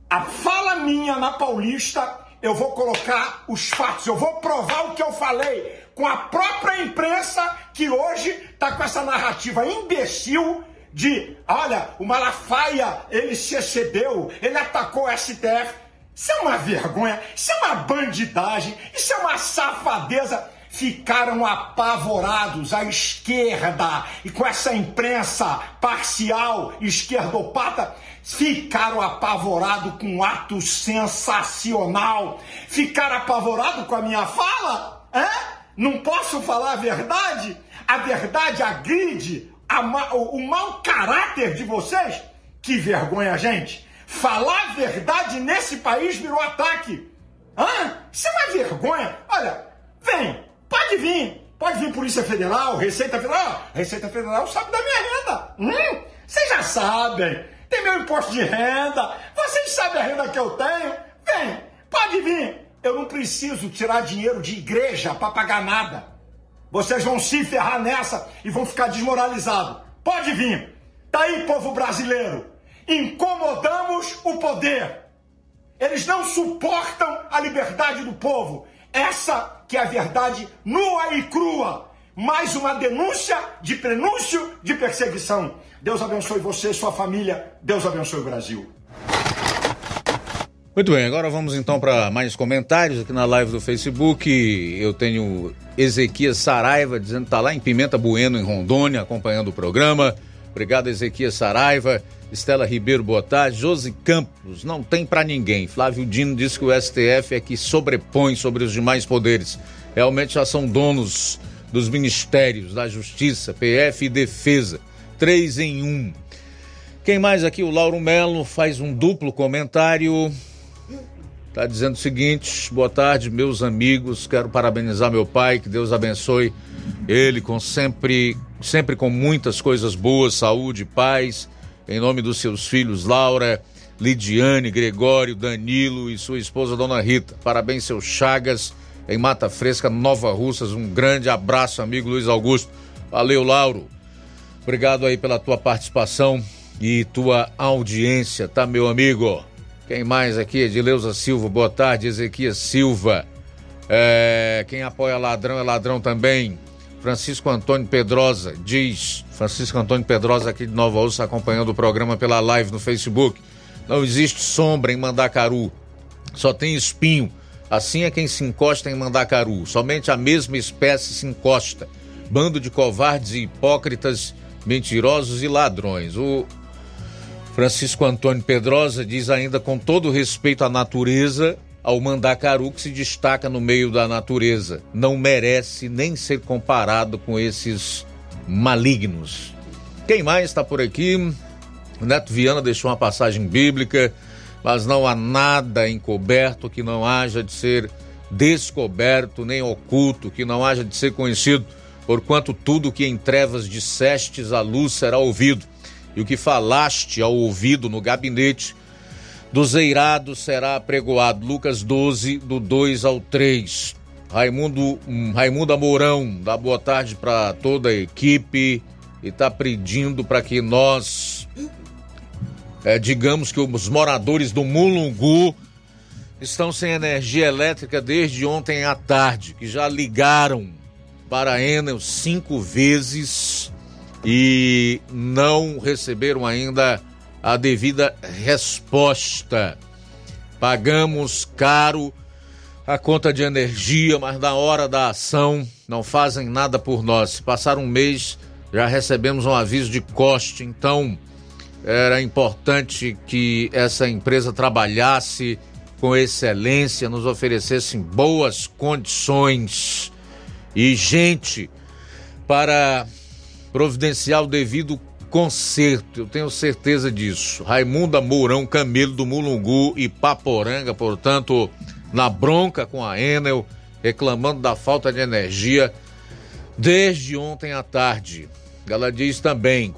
a fala minha na Paulista, eu vou colocar os fatos, eu vou provar o que eu falei com a própria imprensa que hoje está com essa narrativa imbecil de, olha, o Malafaia, ele se excedeu, ele atacou o STF. Isso é uma vergonha, isso é uma bandidagem, isso é uma safadeza ficaram apavorados à esquerda e com essa imprensa parcial esquerdopata ficaram apavorados com um ato sensacional. Ficaram apavorados com a minha fala? Não posso falar a verdade? A verdade agride a ma o, o mau caráter de vocês? Que vergonha, gente! Falar a verdade nesse país virou ataque. Hã? Isso é uma vergonha. Olha, vem, Pode vir, Pode vir Polícia Federal, Receita Federal. Receita Federal sabe da minha renda. Hum, vocês já sabem. Tem meu imposto de renda. Vocês sabem a renda que eu tenho. Vem, pode vir. Eu não preciso tirar dinheiro de igreja para pagar nada. Vocês vão se ferrar nessa e vão ficar desmoralizados. Pode vir. Tá aí, povo brasileiro. Incomodamos o poder. Eles não suportam a liberdade do povo. Essa que é a verdade nua e crua. Mais uma denúncia de prenúncio de perseguição. Deus abençoe você, sua família. Deus abençoe o Brasil. Muito bem, agora vamos então para mais comentários aqui na live do Facebook. Eu tenho Ezequias Saraiva dizendo que está lá em Pimenta Bueno, em Rondônia, acompanhando o programa. Obrigado, Ezequias Saraiva. Estela Ribeiro, boa tarde. Josi Campos, não tem para ninguém. Flávio Dino disse que o STF é que sobrepõe sobre os demais poderes. Realmente já são donos dos ministérios da Justiça, PF e Defesa. Três em um. Quem mais aqui? O Lauro Melo faz um duplo comentário. Está dizendo o seguinte: boa tarde, meus amigos. Quero parabenizar meu pai, que Deus abençoe ele com sempre, sempre com muitas coisas boas, saúde, paz. Em nome dos seus filhos Laura, Lidiane, Gregório, Danilo e sua esposa Dona Rita. Parabéns, seus Chagas, em Mata Fresca, Nova Russas. Um grande abraço, amigo Luiz Augusto. Valeu, Lauro. Obrigado aí pela tua participação e tua audiência, tá, meu amigo? Quem mais aqui? Edileuza Silva, boa tarde. Ezequias Silva. É, quem apoia ladrão é ladrão também. Francisco Antônio Pedrosa diz, Francisco Antônio Pedrosa aqui de Nova Ursa acompanhando o programa pela live no Facebook. Não existe sombra em Mandacaru, só tem espinho. Assim é quem se encosta em Mandacaru. Somente a mesma espécie se encosta. Bando de covardes e hipócritas, mentirosos e ladrões. O Francisco Antônio Pedrosa diz ainda com todo respeito à natureza, ao mandacaru que se destaca no meio da natureza. Não merece nem ser comparado com esses malignos. Quem mais está por aqui? Neto Viana deixou uma passagem bíblica, mas não há nada encoberto que não haja de ser descoberto, nem oculto, que não haja de ser conhecido, porquanto tudo que em trevas dissestes à luz será ouvido e o que falaste ao ouvido no gabinete dos eirados será apregoado. Lucas 12, do 2 ao 3. Raimundo, um, Raimundo Amorão, dá boa tarde para toda a equipe e está pedindo para que nós, é, digamos que os moradores do Mulungu estão sem energia elétrica desde ontem à tarde, que já ligaram para a Enel cinco vezes e não receberam ainda a devida resposta. Pagamos caro a conta de energia, mas na hora da ação não fazem nada por nós. Se passar um mês, já recebemos um aviso de corte, então era importante que essa empresa trabalhasse com excelência, nos oferecesse boas condições e gente para providenciar o devido conserto, eu tenho certeza disso. Raimunda Mourão Camelo do Mulungu e Paporanga, portanto, na bronca com a Enel, reclamando da falta de energia desde ontem à tarde. Ela diz também: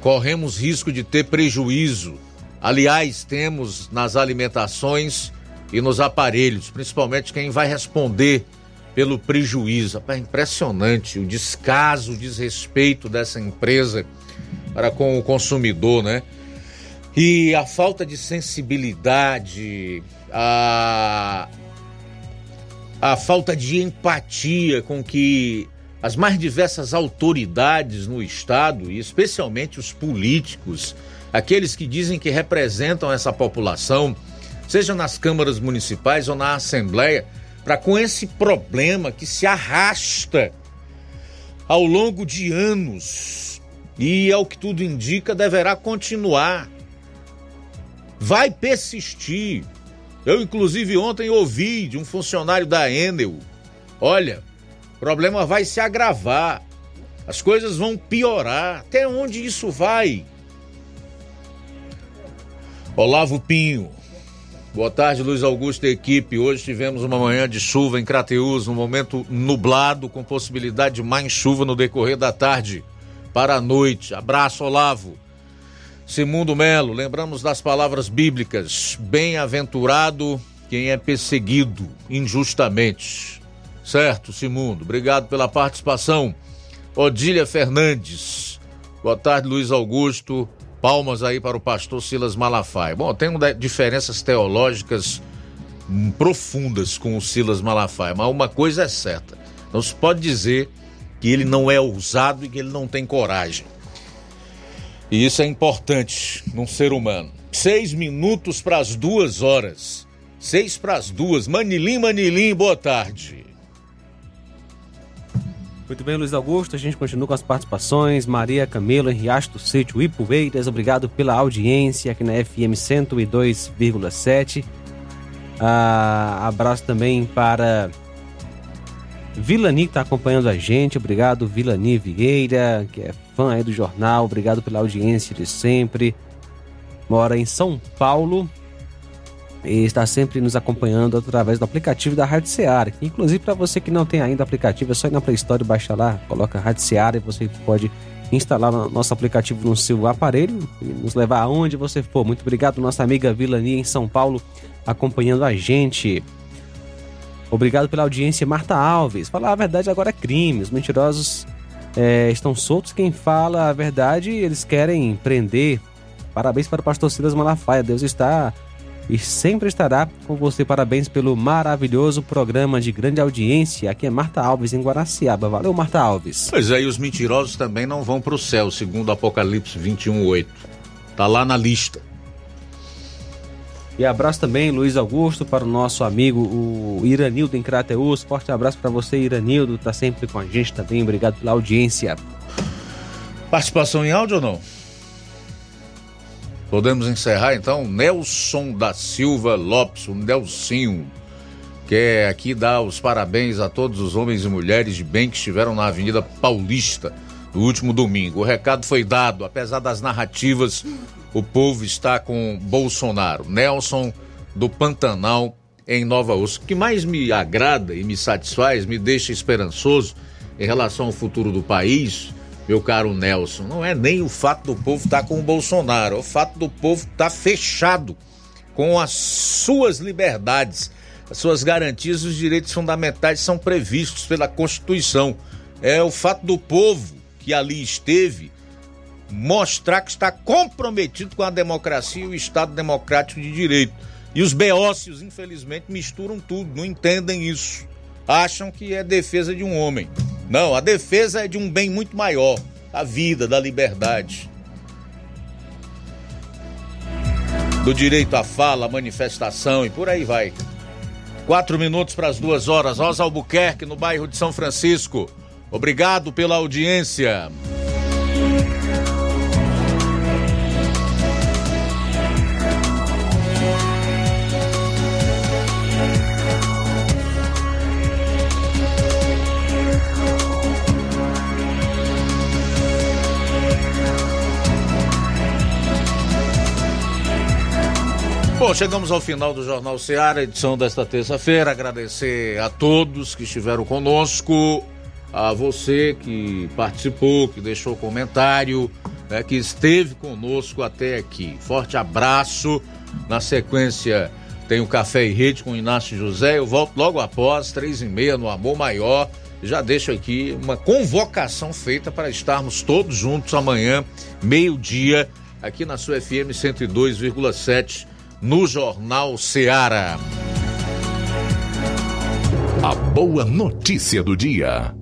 corremos risco de ter prejuízo. Aliás, temos nas alimentações e nos aparelhos, principalmente quem vai responder pelo prejuízo. É impressionante o descaso, o desrespeito dessa empresa para com o consumidor, né? E a falta de sensibilidade, a, a falta de empatia com que as mais diversas autoridades no Estado, e especialmente os políticos, aqueles que dizem que representam essa população, seja nas câmaras municipais ou na Assembleia, para com esse problema que se arrasta ao longo de anos e, ao que tudo indica, deverá continuar. Vai persistir. Eu, inclusive, ontem ouvi de um funcionário da Enel: olha, o problema vai se agravar, as coisas vão piorar. Até onde isso vai? Olavo Pinho, Boa tarde, Luiz Augusto e equipe. Hoje tivemos uma manhã de chuva em Crateús, um momento nublado com possibilidade de mais chuva no decorrer da tarde para a noite. Abraço, Olavo. Simundo Melo, lembramos das palavras bíblicas: Bem-aventurado quem é perseguido injustamente. Certo, Simundo. Obrigado pela participação. Odília Fernandes. Boa tarde, Luiz Augusto. Palmas aí para o pastor Silas Malafaia. Bom, tem diferenças teológicas profundas com o Silas Malafaia, mas uma coisa é certa: não se pode dizer que ele não é ousado e que ele não tem coragem. E isso é importante num ser humano. Seis minutos para as duas horas. Seis para as duas. Manilim, Manilim, boa tarde. Muito bem, Luiz Augusto. A gente continua com as participações. Maria Camelo, Riacho do Sítio, Ipueiras. Obrigado pela audiência aqui na FM 102,7. Ah, abraço também para Vilani, que está acompanhando a gente. Obrigado, Vilani Vieira, que é fã aí do jornal. Obrigado pela audiência de sempre. Mora em São Paulo e está sempre nos acompanhando através do aplicativo da Rádio Seara. Inclusive, para você que não tem ainda aplicativo, é só ir na Play Store e baixar lá, coloca Rádio Seara e você pode instalar nosso aplicativo no seu aparelho e nos levar aonde você for. Muito obrigado, nossa amiga Vilani em São Paulo, acompanhando a gente. Obrigado pela audiência, Marta Alves. Falar a verdade agora é crime. Os mentirosos é, estão soltos. Quem fala a verdade, eles querem prender. Parabéns para o pastor Silas Malafaia. Deus está e sempre estará com você. Parabéns pelo maravilhoso programa de grande audiência. Aqui é Marta Alves, em Guaraciaba. Valeu, Marta Alves. Pois é, e os mentirosos também não vão para o céu, segundo Apocalipse 21:8. Tá lá na lista. E abraço também, Luiz Augusto, para o nosso amigo, o Iranildo em Crateus. Forte abraço para você, Iranildo. Tá sempre com a gente também. Obrigado pela audiência. Participação em áudio ou não? Podemos encerrar então? Nelson da Silva Lopes, o Nelsinho, quer aqui dar os parabéns a todos os homens e mulheres de bem que estiveram na Avenida Paulista no último domingo. O recado foi dado, apesar das narrativas, o povo está com Bolsonaro. Nelson do Pantanal em Nova Osso. O que mais me agrada e me satisfaz, me deixa esperançoso em relação ao futuro do país meu caro Nelson, não é nem o fato do povo estar tá com o Bolsonaro, é o fato do povo estar tá fechado com as suas liberdades, as suas garantias, os direitos fundamentais são previstos pela Constituição. É o fato do povo que ali esteve mostrar que está comprometido com a democracia e o Estado democrático de direito. E os beócios, infelizmente, misturam tudo, não entendem isso. Acham que é defesa de um homem. Não, a defesa é de um bem muito maior, a vida, da liberdade. Do direito à fala, à manifestação e por aí vai. Quatro minutos para as duas horas. Rosa Albuquerque, no bairro de São Francisco. Obrigado pela audiência. Bom, chegamos ao final do Jornal Seara, edição desta terça-feira. Agradecer a todos que estiveram conosco, a você que participou, que deixou comentário, né, que esteve conosco até aqui. Forte abraço. Na sequência, tem o Café e Rede com Inácio José. Eu volto logo após, três e meia, no Amor Maior. Já deixo aqui uma convocação feita para estarmos todos juntos amanhã, meio-dia, aqui na sua FM 102,7 no Jornal Ceará. A boa notícia do dia.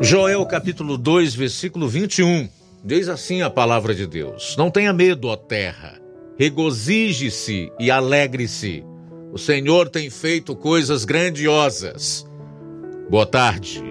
Joel capítulo 2, versículo 21. Diz assim a palavra de Deus: Não tenha medo, ó terra, regozije-se e alegre-se. O Senhor tem feito coisas grandiosas. Boa tarde.